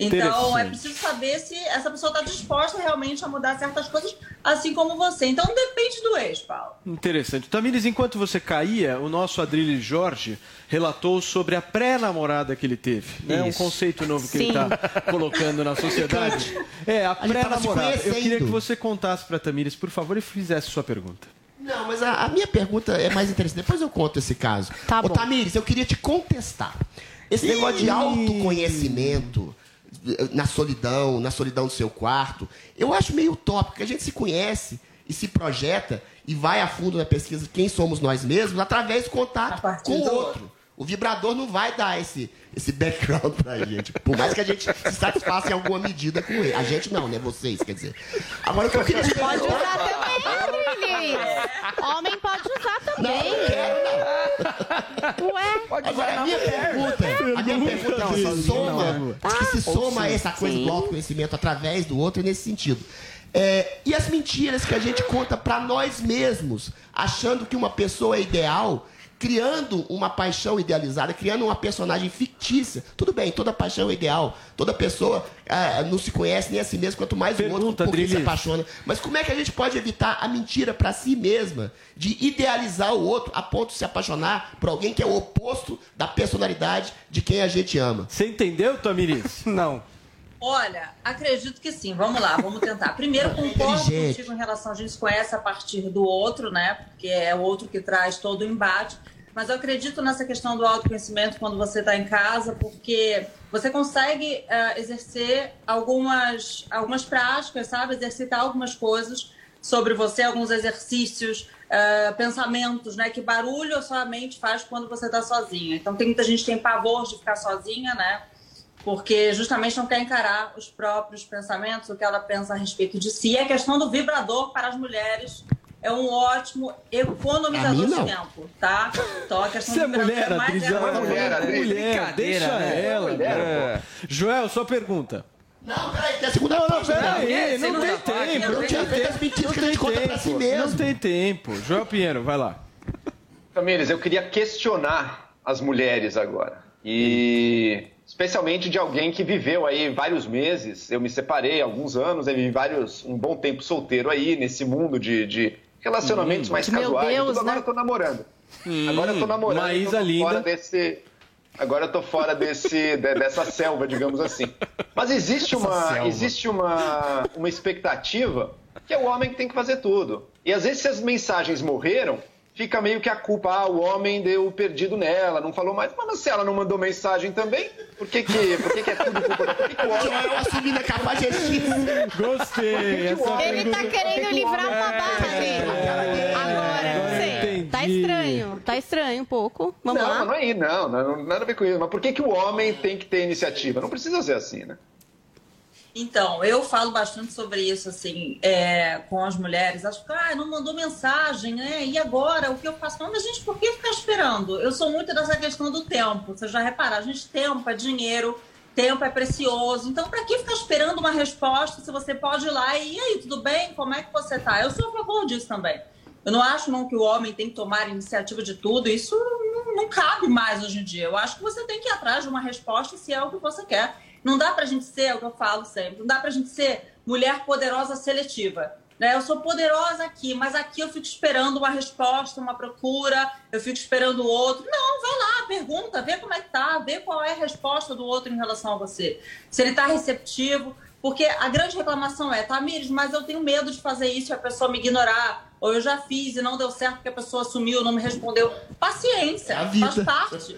Então, é preciso saber se essa pessoa está disposta realmente a mudar certas coisas, assim como você. Então, depende do ex, Paulo. Interessante. Tamires, enquanto você caía, o nosso Adrilho Jorge relatou sobre a pré-namorada que ele teve. Né? Um conceito novo que Sim. ele está colocando na sociedade. É, a pré-namorada. Eu queria que você contasse para Tamires, por favor, e fizesse sua pergunta. Não, mas a, a minha pergunta é mais interessante. Depois eu conto esse caso. Tá Ô, Tamires, eu queria te contestar. Esse negócio de autoconhecimento eh, na solidão, na solidão do seu quarto, eu acho meio utópico, porque a gente se conhece e se projeta e vai a fundo na pesquisa de quem somos nós mesmos através do contato com o outro. O vibrador não vai dar esse, esse background pra gente. Por mais que a gente se satisfaça em alguma medida com ele. A gente não, né? Vocês, quer dizer. Agora o que eu queria te Pode usar também, *laughs* Adrilis. Homem pode usar também. Ué? Agora, a minha pergunta, a minha pergunta é que se soma, Ah, que se soma sim. essa coisa Sim. do autoconhecimento através do outro nesse sentido. É, e as mentiras que a gente conta pra nós mesmos, achando que uma pessoa é ideal, criando uma paixão idealizada, criando uma personagem fictícia. Tudo bem, toda paixão é ideal, toda pessoa ah, não se conhece nem a si mesma, quanto mais o outro por quem se apaixona. Mas como é que a gente pode evitar a mentira pra si mesma, de idealizar o outro a ponto de se apaixonar por alguém que é o oposto da personalidade de quem a gente ama? Você entendeu, Tamires? *laughs* Não. Olha, acredito que sim. Vamos lá, vamos tentar. Primeiro, concordo contigo em relação a gente conhece a partir do outro, né? Porque é o outro que traz todo o embate. Mas eu acredito nessa questão do autoconhecimento quando você está em casa, porque você consegue eh, exercer algumas, algumas práticas, sabe? Exercitar algumas coisas sobre você, alguns exercícios, eh, pensamentos, né? Que barulho a sua mente faz quando você está sozinha. Então, tem muita gente que tem pavor de ficar sozinha, né? Porque justamente não quer encarar os próprios pensamentos, o que ela pensa a respeito de si. E a questão do vibrador para as mulheres é um ótimo economizador de não. tempo, tá? Então a questão Você é do vibrador mulher, é mais Adrilis. ela é mulher, mulher. Deixa né? ela. Mulher, É. Joel, sua pergunta. Não, peraí, tem a segunda Não, não, peraí, É, não tem tempo. Eu não gente conta pra si mesmo. Não tem tempo. Joel Pinheiro, vai lá. Tamires, eu queria questionar as mulheres agora. E especialmente de alguém que viveu aí vários meses. Eu me separei há alguns anos, eu vivi vários, um bom tempo solteiro aí, nesse mundo de, de relacionamentos mais Meu casuais. Deus, Tudo, agora né? eu tô namorando. agora eu tô namorando. Maísa eu tô linda. Fora desse, agora eu tô fora desse, de- dessa selva, digamos assim. Mas existe uma, selva. existe uma, uma expectativa que é o homem que tem que fazer tudo. E às vezes se as mensagens morreram, fica meio que a culpa, ah, o homem deu perdido nela, não falou mais. Mas se ela não mandou mensagem também, por que que, por que, que é tudo culpa? Por que, que o homem... Eu assumindo a cafajestice. *laughs* Gostei. Essa Ele tá querendo livrar uma barra dele. Agora, não sei. entendi. Tá estranho. Tá estranho um pouco. Vamos não, lá. não é isso, não, não, não, nada a ver com isso. Mas por que, que o homem tem que ter iniciativa? Não precisa ser assim, né? Então, eu falo bastante sobre isso, assim, é, com as mulheres. Acho que, ah, não mandou mensagem, né? E agora? O que eu faço? Não, mas, gente, por que ficar esperando? Eu sou muito dessa questão do tempo. Vocês já repararam, gente, tempo é dinheiro, tempo é precioso. Então, para que ficar esperando uma resposta se você pode ir lá e, e aí, tudo bem? Como é que você tá? Eu sou a favor disso também. Eu não acho, não, que o homem tem que tomar iniciativa de tudo. Isso não, não cabe mais hoje em dia. Eu acho que você tem que ir atrás de uma resposta se é o que você quer. Não dá pra gente ser, é o que eu falo sempre, não dá pra gente ser mulher poderosa seletiva. Né? Eu sou poderosa aqui, mas aqui eu fico esperando uma resposta, uma procura, eu fico esperando o outro. Não, vai lá, pergunta, vê como é que tá, vê qual é a resposta do outro em relação a você. Se ele tá receptivo, porque a grande reclamação é, Tamires, mas eu tenho medo de fazer isso e a pessoa me ignorar. Ou eu já fiz e não deu certo porque a pessoa sumiu, não me respondeu. Paciência, a vida. faz parte.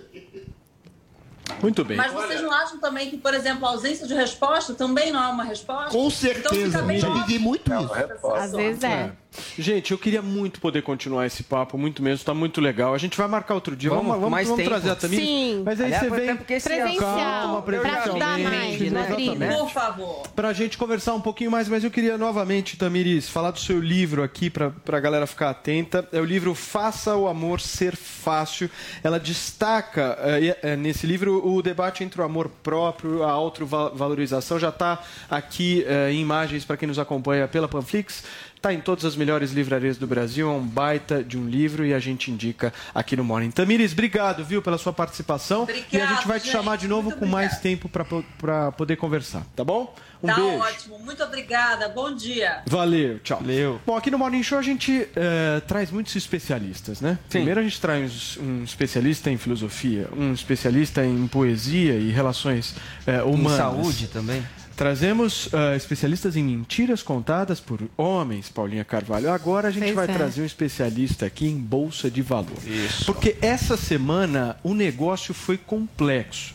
Muito bem. Mas vocês não acham também que, por exemplo, a ausência de resposta também não é uma resposta? Com Então certeza. fica bem já óbvio. muito É isso. Às vezes é. Gente, eu queria muito poder continuar esse papo, muito mesmo, tá muito legal. A gente vai marcar outro dia. Vamos, Vamos, vamos, mais vamos tempo. trazer a Tamires. Sim. Mas aí Aliás, você vem Presencial, calma, pra ajudar mais, presencialmente, né, exatamente. Por favor. Pra gente conversar um pouquinho mais, mas eu queria novamente, Tamiris, falar do seu livro aqui pra, pra galera ficar atenta. É o livro Faça o Amor Ser Fácil. Ela destaca eh, nesse livro o debate entre o amor próprio, a autovalorização. Já está aqui eh, em imagens para quem nos acompanha pela Panflix. Está em todas as melhores livrarias do Brasil. É um baita de um livro e a gente indica aqui no Morning. Tamires, obrigado, viu, pela sua participação. e a Obrigado, gente vai te gente. chamar de novo com mais obrigada. tempo para poder conversar, tá bom? Um tá beijo. ótimo. Muito obrigada. Bom dia. Valeu, tchau. Valeu. Bom, aqui no Morning Show a gente eh, traz muitos especialistas, né? Primeiro a gente traz um especialista em filosofia, um especialista em poesia e relações eh, humanas. saúde também. Trazemos eh, especialistas em mentiras contadas por homens, Paulinha Carvalho. Agora a gente Pois vai é. trazer um especialista aqui em Bolsa de Valor. Porque essa semana o negócio foi complexo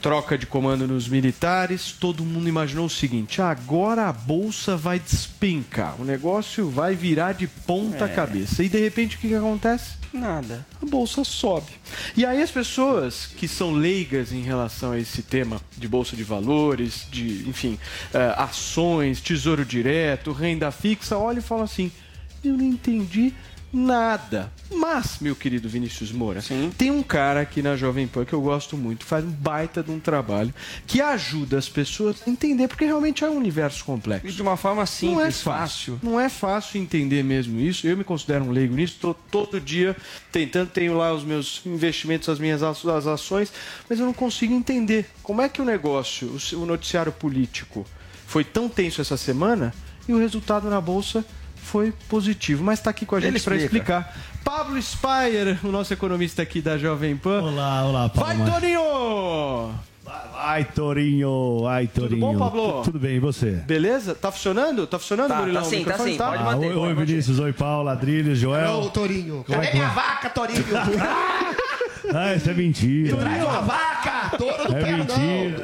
troca de comando nos militares, todo mundo imaginou o seguinte: "Ah, agora a bolsa vai despencar, o negócio vai virar de ponta É. cabeça. E de repente o que, que acontece? Nada. A bolsa sobe. E aí as pessoas que são leigas em relação a esse tema de bolsa de valores, de, enfim, eh, ações, tesouro direto, renda fixa, olham e falam assim: eu não entendi nada. Mas, meu querido Vinícius Moura, tem um cara aqui na Jovem Pan que eu gosto muito, faz um baita de um trabalho que ajuda as pessoas a entender, porque realmente é um universo complexo. E de uma forma simples, não é fácil. Não é fácil entender mesmo isso. Eu me considero um leigo nisso. Estou todo dia tentando, tenho lá os meus investimentos, as minhas as ações, mas eu não consigo entender como é que o negócio, o noticiário político, foi tão tenso essa semana e o resultado na bolsa foi positivo. Mas está aqui com a gente para explica. explicar. Pablo Spire, o nosso economista aqui da Jovem Pan. Olá, olá, Paulo. Vai, Toninho! Ai, Torinho, ai, Torinho. bom, Pablo? Tu- Tudo bem, e você? Beleza? Tá funcionando? Tá funcionando, Tá, Murilão? tá sim, tá sim, pode Ah, manter, oi, pode oi. Vinícius, oi, Paulo, Adrilho, Joel. Ô, Torinho, é cadê minha vaca, Torinho? *laughs* Ah, isso é mentira. Traz uma vaca! Touro não É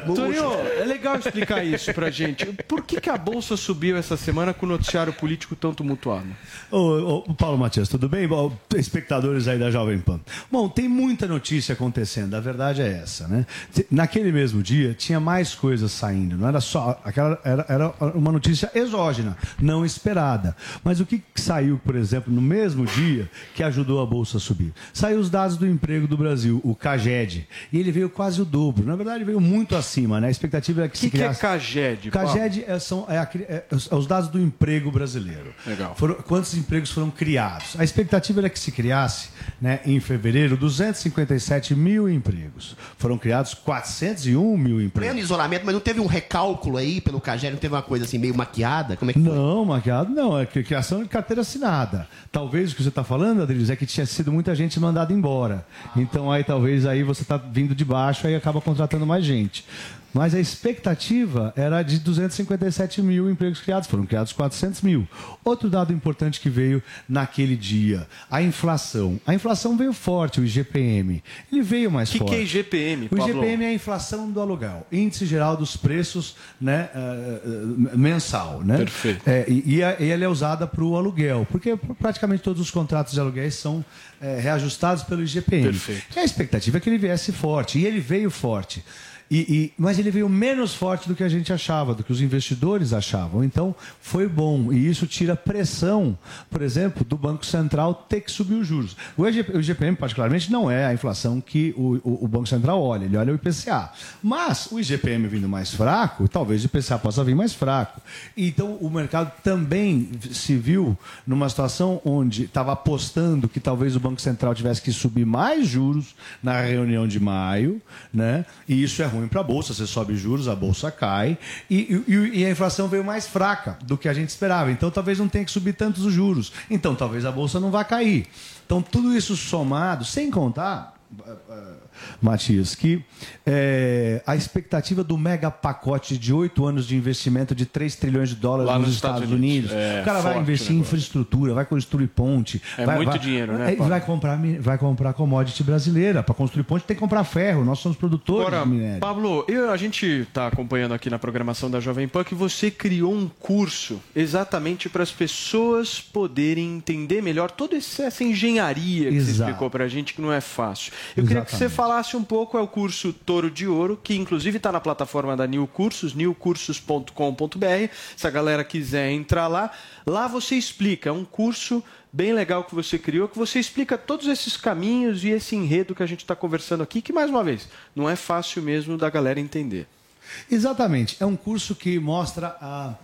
não. Toninho, é legal explicar isso pra gente. Por que, que a Bolsa subiu essa semana com o noticiário político tão tumultuado? Ô, ô, Paulo Matias, tudo bem? Bom, espectadores aí da Jovem Pan. Bom, tem muita notícia acontecendo, a verdade é essa, né? Naquele mesmo dia, tinha mais coisas saindo, não era só. Aquela, era, era uma notícia exógena, não esperada. Mas o que saiu, por exemplo, no mesmo dia que ajudou a Bolsa a subir? Saiu os dados do emprego do Brasil, o CAGED. E ele veio quase o dobro. Na verdade, veio muito acima, né? A expectativa era que O se que, que é criasse... CAGED? CAGED é, são, é, a é os- é os dados do emprego brasileiro. Legal. Foram- quantos empregos foram criados? A expectativa era que se criasse, né, em fevereiro, 257 mil empregos. Foram criados 401 mil empregos. Pleno isolamento, mas não teve um recálculo aí pelo Cagé? Não teve uma coisa assim meio maquiada? Como é que foi? Não, maquiado não, é cri- criação de carteira assinada. Talvez o que você está falando, Adriles, é que tinha sido muita gente mandada embora. Então aí talvez aí você está vindo de baixo e acaba contratando mais gente. Mas a expectativa era de 257 mil empregos criados, foram criados 400 mil. Outro dado importante que veio naquele dia, a inflação. A inflação veio forte, o IGPM. Ele veio mais O que, forte. que é IGPM, O Pablo? IGPM é a inflação do aluguel, índice geral dos preços né, eh, mensal. Né? Perfeito. É, e, e e ela é usada para o aluguel, porque praticamente todos os contratos de aluguéis são eh, reajustados pelo IGPM. Perfeito. E a expectativa é que ele viesse forte, e ele veio forte. E- e- mas ele veio menos forte do que a gente achava, do que os investidores achavam. Então, foi bom. E isso tira pressão, por exemplo, do Banco Central ter que subir os juros. O, IGPM, particularmente, não é a inflação que o, o- o Banco Central olha, ele olha o IPCA. Mas o IGPM vindo mais fraco, talvez o IPCA possa vir mais fraco. Então, o mercado também se viu numa situação onde estava apostando que talvez o Banco Central tivesse que subir mais juros na reunião de maio, né? E isso é ruim para a bolsa. Você sobe juros, a bolsa cai e, e- e a inflação veio mais fraca do que a gente esperava. Então, talvez não tenha que subir tantos os juros. Então, talvez a bolsa não vá cair. Então, tudo isso somado, sem contar Matias, que eh, a expectativa do mega pacote de oito anos de investimento de 3 trilhões de dólares Lá nos, nos Estados, Estados Unidos, Unidos. É, o cara vai investir em infraestrutura, vai construir ponte. É vai, muito vai- dinheiro, né, É, Paulo? vai comprar, vai comprar commodity brasileira. Para construir ponte tem que comprar ferro. Nós somos produtores Agora, de minério. Pablo, eu, a gente está acompanhando aqui na programação da Jovem Pan que você criou um curso exatamente para as pessoas poderem entender melhor toda esse- essa engenharia que você Exato. explicou para a gente, que não é fácil. Eu queria que você Exatamente. Falasse um pouco, é o curso Touro de Ouro, que inclusive está na plataforma da New Cursos, newcursos.com.br. Se a galera quiser entrar lá, lá você explica, é um curso bem legal que você criou, que você explica todos esses caminhos e esse enredo que a gente está conversando aqui, que mais uma vez, não é fácil mesmo da galera entender. Exatamente. É um curso que mostra a,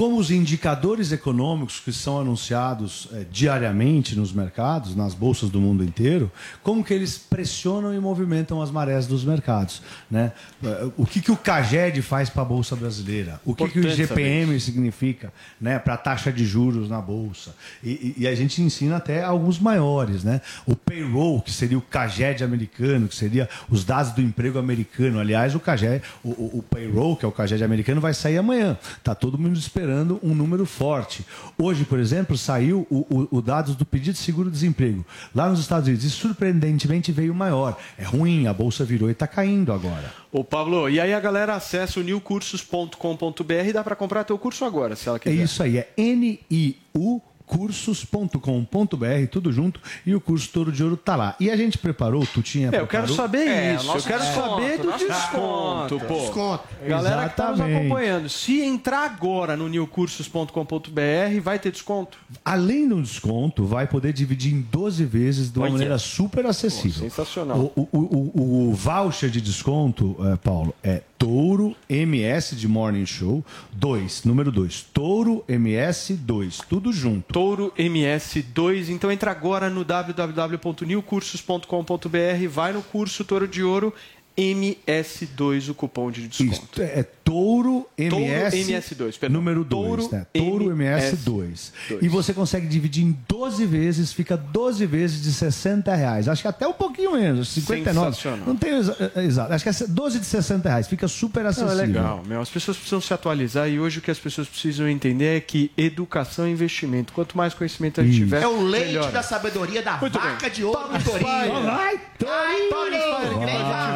como os indicadores econômicos que são anunciados eh, diariamente nos mercados, nas bolsas do mundo inteiro, como que eles pressionam e movimentam as marés dos mercados. Né? Eh, O que, que o CAGED faz para a Bolsa Brasileira? O que, que o IGPM significa né, para a taxa de juros na Bolsa? E, e- e a gente ensina até alguns maiores. Né? O payroll, que seria o CAGED americano, que seria os dados do emprego americano. Aliás, o CAGED, o, o- o payroll, que é o CAGED americano, vai sair amanhã. Está todo mundo esperando um número forte. Hoje, por exemplo, saiu o, o, o dados do pedido de seguro-desemprego. Lá nos Estados Unidos, e surpreendentemente veio maior. É ruim, a Bolsa virou e está caindo agora. Ô Pablo, e aí a galera acessa o newcursos.com.br e dá para comprar teu curso agora, se ela É quiser. isso aí, é N-I-U cursos.com.br, tudo junto, e o curso Touro de Ouro tá lá. E a gente preparou, tu tinha É, eu quero saber É, isso. Eu quero desconto, saber do desconto, desconto. pô. Desconto. Galera que tá nos Exatamente. acompanhando, se entrar agora no newcursos.com.br, vai ter desconto? Além do desconto, vai poder dividir em 12 vezes de uma Olha. maneira super acessível. Pô, sensacional. O, o- o- o voucher de desconto, eh, Paulo, é Touro MS de Morning Show 2, número 2. Touro MS 2, tudo junto. Touro MS2. Então entra agora no www.newcursos.com.br, vai no curso Touro de Ouro MS2, o cupom de desconto. Isso, é Touro MS, MS2, perdão. número 2, Touro né? Touro MS2. E você consegue dividir em 12 vezes, fica 12 vezes de 60 reais. Acho que até um pouquinho menos, 59. Sensacional. Não tem exa- é, exato. Acho que é 12 de 60 reais, fica super Não, acessível. é legal, meu. As pessoas precisam se atualizar e hoje o que as pessoas precisam entender é que educação é investimento. Quanto mais conhecimento a gente Isso. tiver, É o leite melhor. da sabedoria da Muito vaca bem. de ouro do Torinho. Vai, Torinho!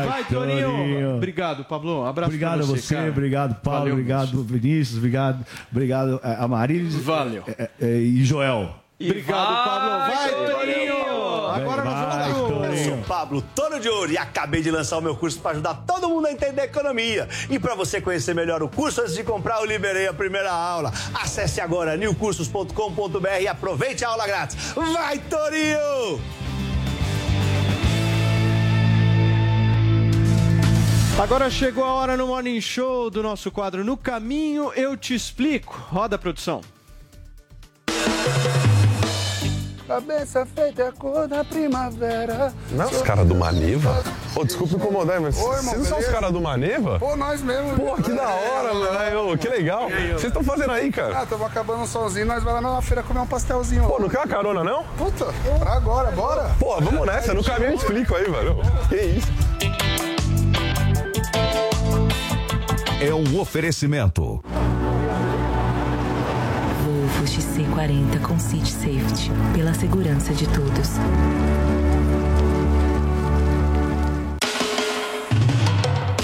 Vai, vai, Torinho. Torinho. Obrigado, Pablo. Abraço Obrigado pra a você, você, obrigado, Paulo, Valeu, obrigado, Vinícius, obrigado, obrigado eh, a Marília. Valeu. eh, eh, e Joel. Obrigado, Pablo. Vai, Torinho. Agora nós Vai, vamos pro... Eu sou Pablo Touro de Ouro e acabei de lançar o meu curso para ajudar todo mundo a entender economia. E para você conhecer melhor o curso, antes de comprar, eu liberei a primeira aula. Acesse agora newcursos.com.br e aproveite a aula grátis. Vai, Torinho! Agora chegou a hora no Morning Show do nosso quadro No Caminho Eu Te Explico. Roda, produção. Cabeça feita é a cor da primavera. Não é os caras do Maneva? Ô, desculpa incomodar, mas Oi, irmão, vocês não são os caras do Maneva? Pô, nós mesmo. Pô, que da hora, mano. Ô, Que legal. O que vocês estão fazendo aí, cara? Ah, tamo acabando somzinho, nós vamos lá na feira comer um pastelzinho. Pô, não quer uma carona, não? Puta, pra agora, bora. Pô, vamos nessa. No caminho eu explico aí, velho. Que isso? É um oferecimento. Volvo XC40 com City Safety. Pela segurança de todos.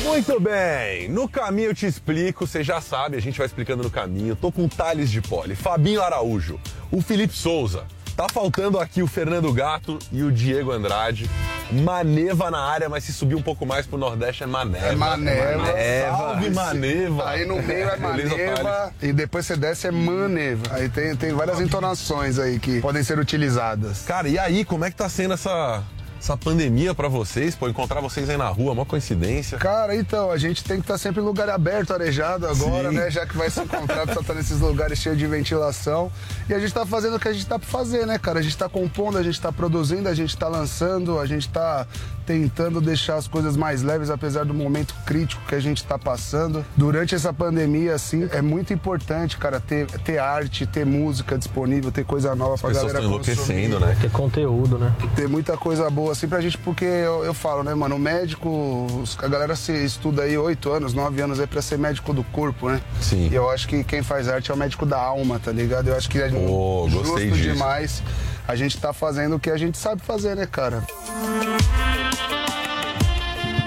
Muito bem, no caminho eu te explico, você já sabe, a gente vai explicando no caminho. Tô com Thales de Poli, Fabinho Araújo, o Felipe Souza. Tá faltando aqui o Fernando Gato e o Diego Andrade. Maneva na área, mas se subir um pouco mais pro Nordeste é Maneva. É Maneva. Maneva. Salve Maneva. Aí no meio é Maneva e depois você desce é Maneva. Aí tem, tem várias entonações aí que podem ser utilizadas. Cara, e aí, como é que tá sendo essa, essa pandemia pra vocês? Pô, encontrar vocês aí na rua, uma coincidência. Cara, então, a gente tem que estar sempre em lugar aberto, arejado agora, Sim. né? Já que vai se encontrar, precisa estar nesses lugares cheios de ventilação. E a gente tá fazendo o que a gente tá pra fazer, né, cara? A gente tá compondo, a gente tá produzindo, a gente tá lançando, a gente tá tentando deixar as coisas mais leves, apesar do momento crítico que a gente tá passando. Durante essa pandemia, assim, é muito importante, cara, ter, ter arte, ter música disponível, ter coisa nova pra pessoas galera consumir. enlouquecendo, né? Ter conteúdo, né? Ter muita coisa boa boa, assim, pra gente, porque eu, eu falo, né, mano, o médico, a galera se estuda aí oito anos, nove anos aí pra ser médico do corpo, né? Sim. E eu acho que quem faz arte é o médico da alma, tá ligado? Eu acho que é Pô, justo gostei disso. demais. A gente tá fazendo o que a gente sabe fazer, né, cara?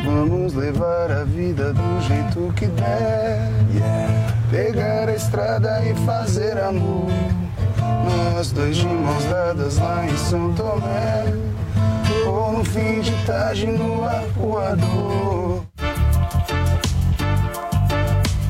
Vamos levar a vida do jeito que der. Pegar a estrada e fazer amor. Nós dois de mãos dadas lá em São Tomé. No fim de tarde no arcoador.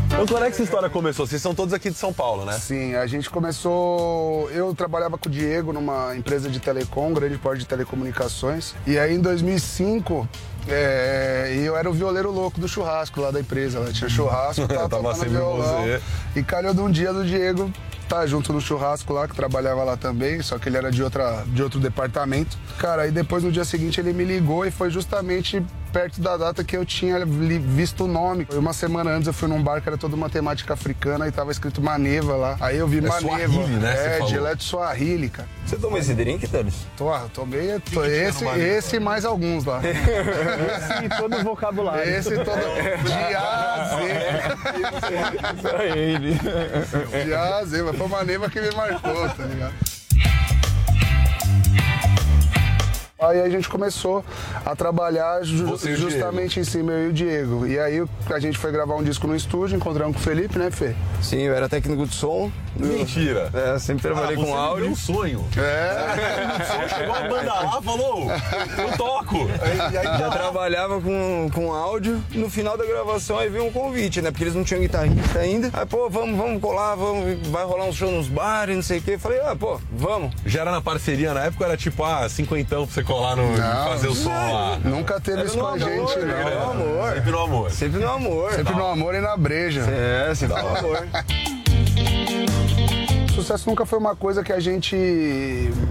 Então, quando é que essa história começou? Vocês são todos aqui de São Paulo, né? Sim, a gente começou. Eu trabalhava com o Diego numa empresa de telecom, grande porte de telecomunicações. E aí em 2005. é, eu era o violeiro louco do churrasco lá da empresa. Lá tinha churrasco, *laughs* tava, tava tocando violão. você. E calhou de um dia do Diego tá junto no churrasco lá, que trabalhava lá também, só que ele era de, outra, de outro departamento. Cara, aí depois no dia seguinte ele me ligou e foi justamente perto da data que eu tinha visto o nome. Uma semana antes eu fui num bar que era toda uma temática africana e tava escrito Maneva lá. Aí eu vi É Maneva. Swahili, né, É, falou. dialeto Swahili, cara. Você tomou esse drink, Thales? Tô, tomei tô, que esse, esse e mais alguns lá. *laughs* Esse e todo o vocabulário. Esse todo. De A a Z. Isso ele. De A a Z, mas foi Maneva que me marcou, tá ligado? Aí a gente começou a trabalhar ju- justamente em cima, eu e o Diego. E aí a gente foi gravar um disco no estúdio, encontramos com o Felipe, né, Fê? Sim, eu era técnico de som. Mentira. É, sempre trabalhei Ah, com áudio. um sonho. É. *laughs* Chegou uma banda lá, falou, eu toco. E aí, Já trabalhava com, com áudio. No final da gravação aí veio um convite, né? Porque eles não tinham guitarrista ainda. Aí, pô, vamos, vamos colar, vamos, vai rolar um show nos bares, não sei o quê. Falei, ah, pô, vamos. Já era na parceria na época, era tipo, ah, cinquentão pra você colar no. Não, fazer o som lá. Nunca teve isso com a gente, não. era no amor. Sempre no amor. Sempre no amor. Sempre no amor e na breja. É, sempre no amor. *laughs* Sucesso nunca foi uma coisa que a gente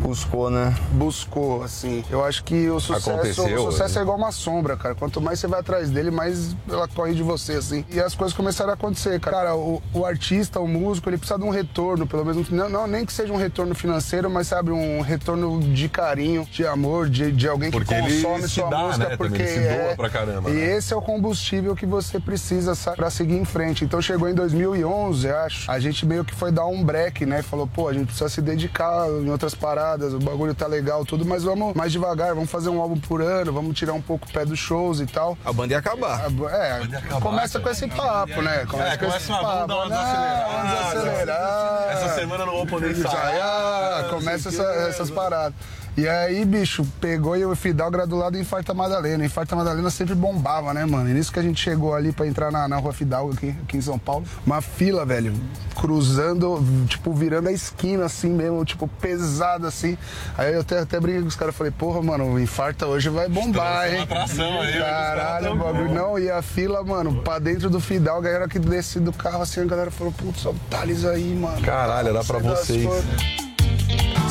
buscou, né? Buscou, assim. Eu acho que o sucesso, Aconteceu, o sucesso né? é igual uma sombra, cara. Quanto mais você vai atrás dele, mais ela corre de você, assim. E as coisas começaram a acontecer, cara. Cara, o, o artista, o músico, ele precisa de um retorno, pelo menos não, não nem que seja um retorno financeiro, mas sabe um retorno de carinho, de amor, de, de alguém que Porque consome sua dá, música, né, porque também, ele se doa é, pra caramba, E né? esse é o combustível que você precisa pra seguir em frente. Então chegou em 2011, acho. A gente meio que foi dar um break, né? Falou, pô, a gente precisa se dedicar em outras paradas, o bagulho tá legal, tudo, mas vamos mais devagar, vamos fazer um álbum por ano, vamos tirar um pouco o pé dos shows e tal. A banda ia acabar. É, começa com esse papo, né? Começa É, com esse começa, papo. vamos dar uma Não, desacelerada. vamos desacelerar. Essa semana eu não vou poder ensaiar, é, começa essa- essas paradas. E aí, bicho, pegou e o Fidal gradulado em Infarta Madalena. Infarta Madalena sempre bombava, né, mano? E nisso que a gente chegou ali pra entrar na, na rua Fidal aqui, aqui em São Paulo. Uma fila, velho, cruzando, tipo, virando a esquina assim mesmo, tipo, pesado assim. Aí eu até, até brinquei com os caras, falei, porra, mano, o Infarta hoje vai bombar, hein? atração aí, Caralho, o bagulho. Não, e a fila, mano, pra dentro do Fidal, a galera que desce do carro assim, a galera falou, putz, olha o Thales aí, mano. Caralho, era pra vocês.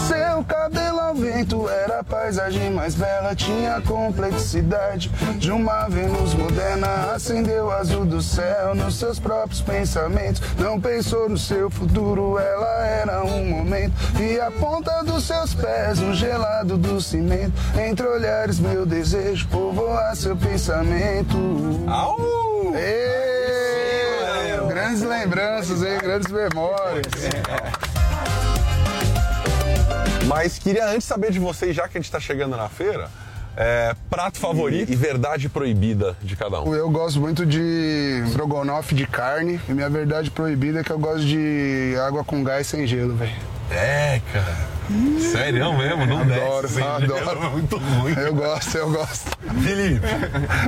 Seu cabelo ao vento era a paisagem mais bela, tinha a complexidade de uma Vênus moderna. Acendeu o azul do céu nos seus próprios pensamentos. Não pensou no seu futuro, ela era um momento. E a ponta dos seus pés, no gelado do cimento. Entre olhares, meu desejo povoar seu pensamento. Au! Ê, Grandes lembranças, hein? Grandes memórias. Mas queria antes saber de vocês, já que a gente tá chegando na feira, é, prato favorito e verdade proibida de cada um. Eu gosto muito de strogonoff de carne e minha verdade proibida é que eu gosto de água com gás sem gelo, velho. É, cara. Sério mesmo? Não Adoro, desce, sem adoro. é muito ruim. Eu gosto, eu gosto. Felipe.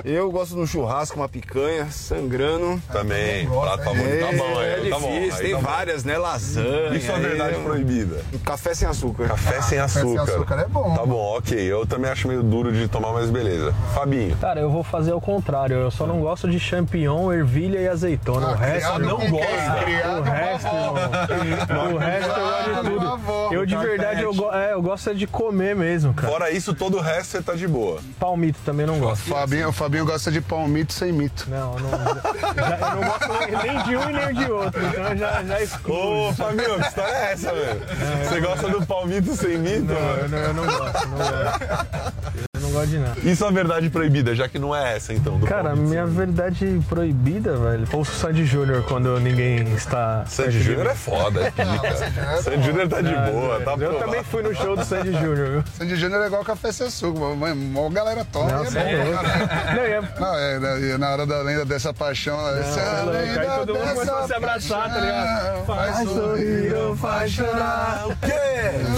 Eu gosto de um churrasco, uma picanha, sangrando. Também, prato favorito. Tá bom, É, aí, tá bom. difícil, aí tem tá bom. várias, né? Lasanha. Isso é verdade aí, proibida. Café sem açúcar. Café sem açúcar. açúcar é bom. Tá bom, ok. Eu também acho meio duro de tomar, mas beleza. Fabinho. Cara, eu vou fazer o contrário. Eu só não gosto de champignon, ervilha e azeitona. Ah, o resto criado não gosto. O resto, irmão. *laughs* O resto eu gosto de a tudo. avó. Eu de verdade eu, go- é, eu gosto é de comer mesmo, cara. Fora isso, todo o resto você tá de boa. Palmito também não gosto. Fabinho, o Fabinho gosta de palmito sem mito. Não, não, já- eu não gosto nem de um e nem de outro, então eu já, já excluo. Ô, Fabinho, que história é essa, velho? Você gosta do palmito sem mito? Não, mano? eu não, eu não gosto, não gosto. Eu não gosto de nada. E sua verdade proibida, já que não é essa, então? Do Cara, minha verdade proibida, velho. Ouço Sandy Júnior quando ninguém está. Sandy de Júnior é foda, *laughs* é pica. Sandy Júnior tá de boa, tá Eu pô, também fui no show do Sandy Júnior, viu? Sandy Júnior é igual café sem suco, mano. Mó galera toma Não, e é é bom, cara. Não, e é- Não, é, na- na hora da lenda dessa paixão, essa é louco. Aí lenda todo mundo dessa começou a se abraçar, tá ligado? paixão, Faz sorrir ou faz chorar. O quê?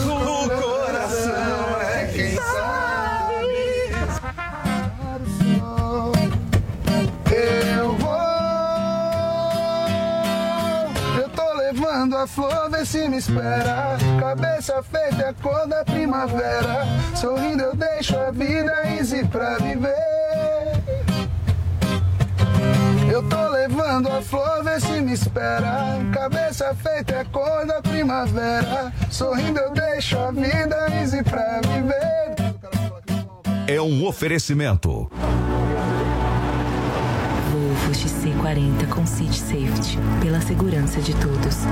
O coração levando a flor, vê se me espera. Cabeça feita é cor da primavera. Sorrindo eu deixo a vida easy pra viver. Eu tô levando a flor, vê se me espera. Cabeça feita é cor da primavera. Sorrindo eu deixo a vida easy pra viver. É um oferecimento. Volvo XC40 com City Safety. Pela segurança de todos.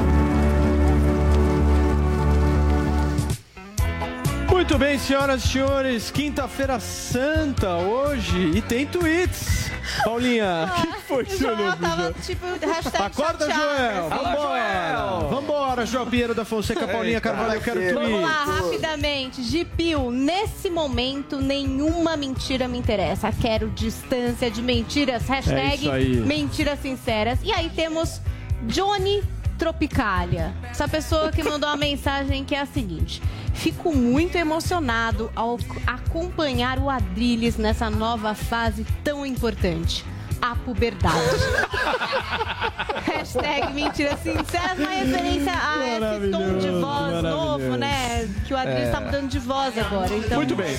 Muito bem, senhoras e senhores, quinta-feira santa hoje e tem tweets. Paulinha, o que que foi, seu Joel tava, tipo, hashtag Acorda, chateado. Joel! Vambora! Vambora, Joel Pinheiro da Fonseca, Paulinha Carvalho, eu quero tweet. Vamos lá, rapidamente. Gipil, nesse momento, nenhuma mentira me interessa. Quero distância de mentiras. Hashtag isso aí. mentiras sinceras. E aí temos Johnny Tropicalia. Essa pessoa que mandou uma mensagem que é a seguinte. Fico muito emocionado ao acompanhar o Adrilles nessa nova fase tão importante. A puberdade. *laughs* Hashtag mentiras sinceras, uma referência a esse tom de voz novo, né? Que o Adrilles É. tá mudando de voz agora. Então... Muito bem.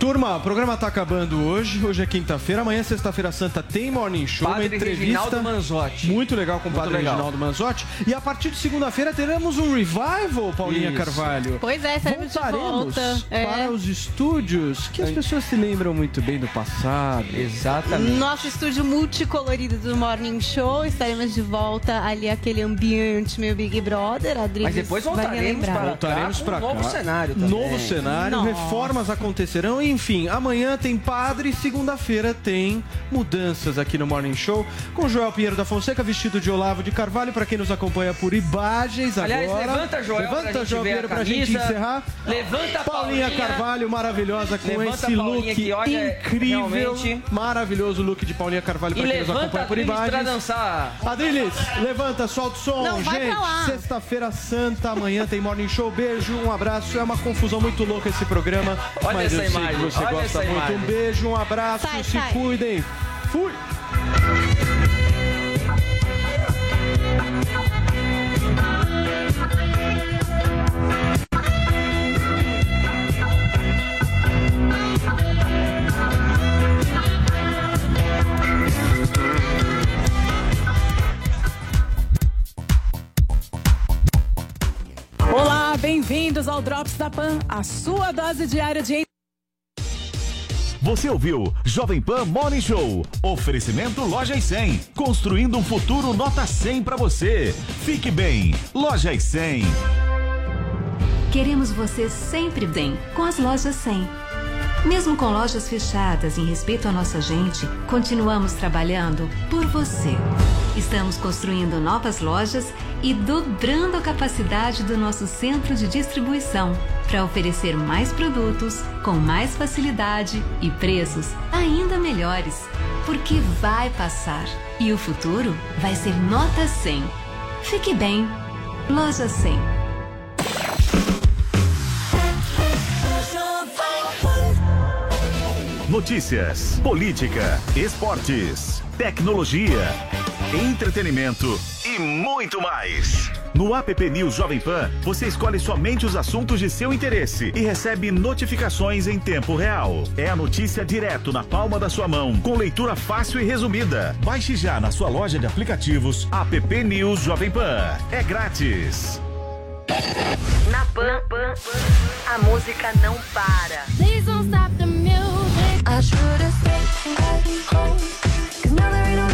Turma, o programa tá acabando hoje. Hoje é quinta-feira. Amanhã, sexta-feira santa, tem Morning Show. Padre uma entrevista Reginaldo Manzotti. Muito legal com o Padre legal. Reginaldo Manzotti. E a partir de segunda-feira teremos um revival, Paulinha Isso. Carvalho. Pois é, estaremos de Voltaremos volta. É. para os estúdios que as pessoas se lembram muito bem do passado. Exatamente. Nosso estúdio multicolorido do Morning Show. Estaremos de volta ali, aquele ambiente meio Big Brother. A Adri Mas depois voltaremos para Voltaremos cá pra um novo cá. cenário também. Novo cenário, Nossa. reformas acontecerão. Enfim, amanhã tem padre, segunda-feira tem mudanças aqui no Morning Show. Com Joel Pinheiro da Fonseca, vestido de Olavo de Carvalho, para quem nos acompanha por imagens Aliás, agora. levanta, Joel, pra Levanta, gente Joel a Pinheiro, pra gente camisa. encerrar. Levanta, Paulinha, Paulinha. Carvalho, maravilhosa, com Levanta, esse Paulinha, look que olha, incrível. realmente- Maravilhoso look de Paulinha Carvalho, E para quem nos acompanha por Adriles pra imagens. dançar. Adriles, levanta, solta o som, Não, gente. pra. Sexta-feira santa, amanhã tem Morning Show. Beijo, um abraço. É uma confusão muito louca esse programa. Olha mas eu essa sei imagem, que você olha gosta essa muito. imagem. Um beijo, um abraço, Sai, se sai. cuidem. Fui! Bem-vindos ao Drops da Pan, a sua dose diária de Você ouviu Jovem Pan Morning Show. Oferecimento Loja e 100. Construindo um futuro nota 100 para você. Fique bem. Loja e 100. Queremos você sempre bem com as lojas 100. Mesmo com lojas fechadas em respeito à nossa gente, continuamos trabalhando por você. Estamos construindo novas lojas e dobrando a capacidade do nosso centro de distribuição para oferecer mais produtos com mais facilidade e preços ainda melhores. Porque vai passar e o futuro vai ser nota 100. Fique bem. Loja 100. Notícias, política, esportes, tecnologia, entretenimento e muito mais. No app News Jovem Pan, você escolhe somente os assuntos de seu interesse e recebe notificações em tempo real. É a notícia direto na palma da sua mão, com leitura fácil e resumida. Baixe já na sua loja de aplicativos app News Jovem Pan. É grátis. Na Pan, a música não para. Please don't stop the music. I should have stayed at home. Cause now there ain't no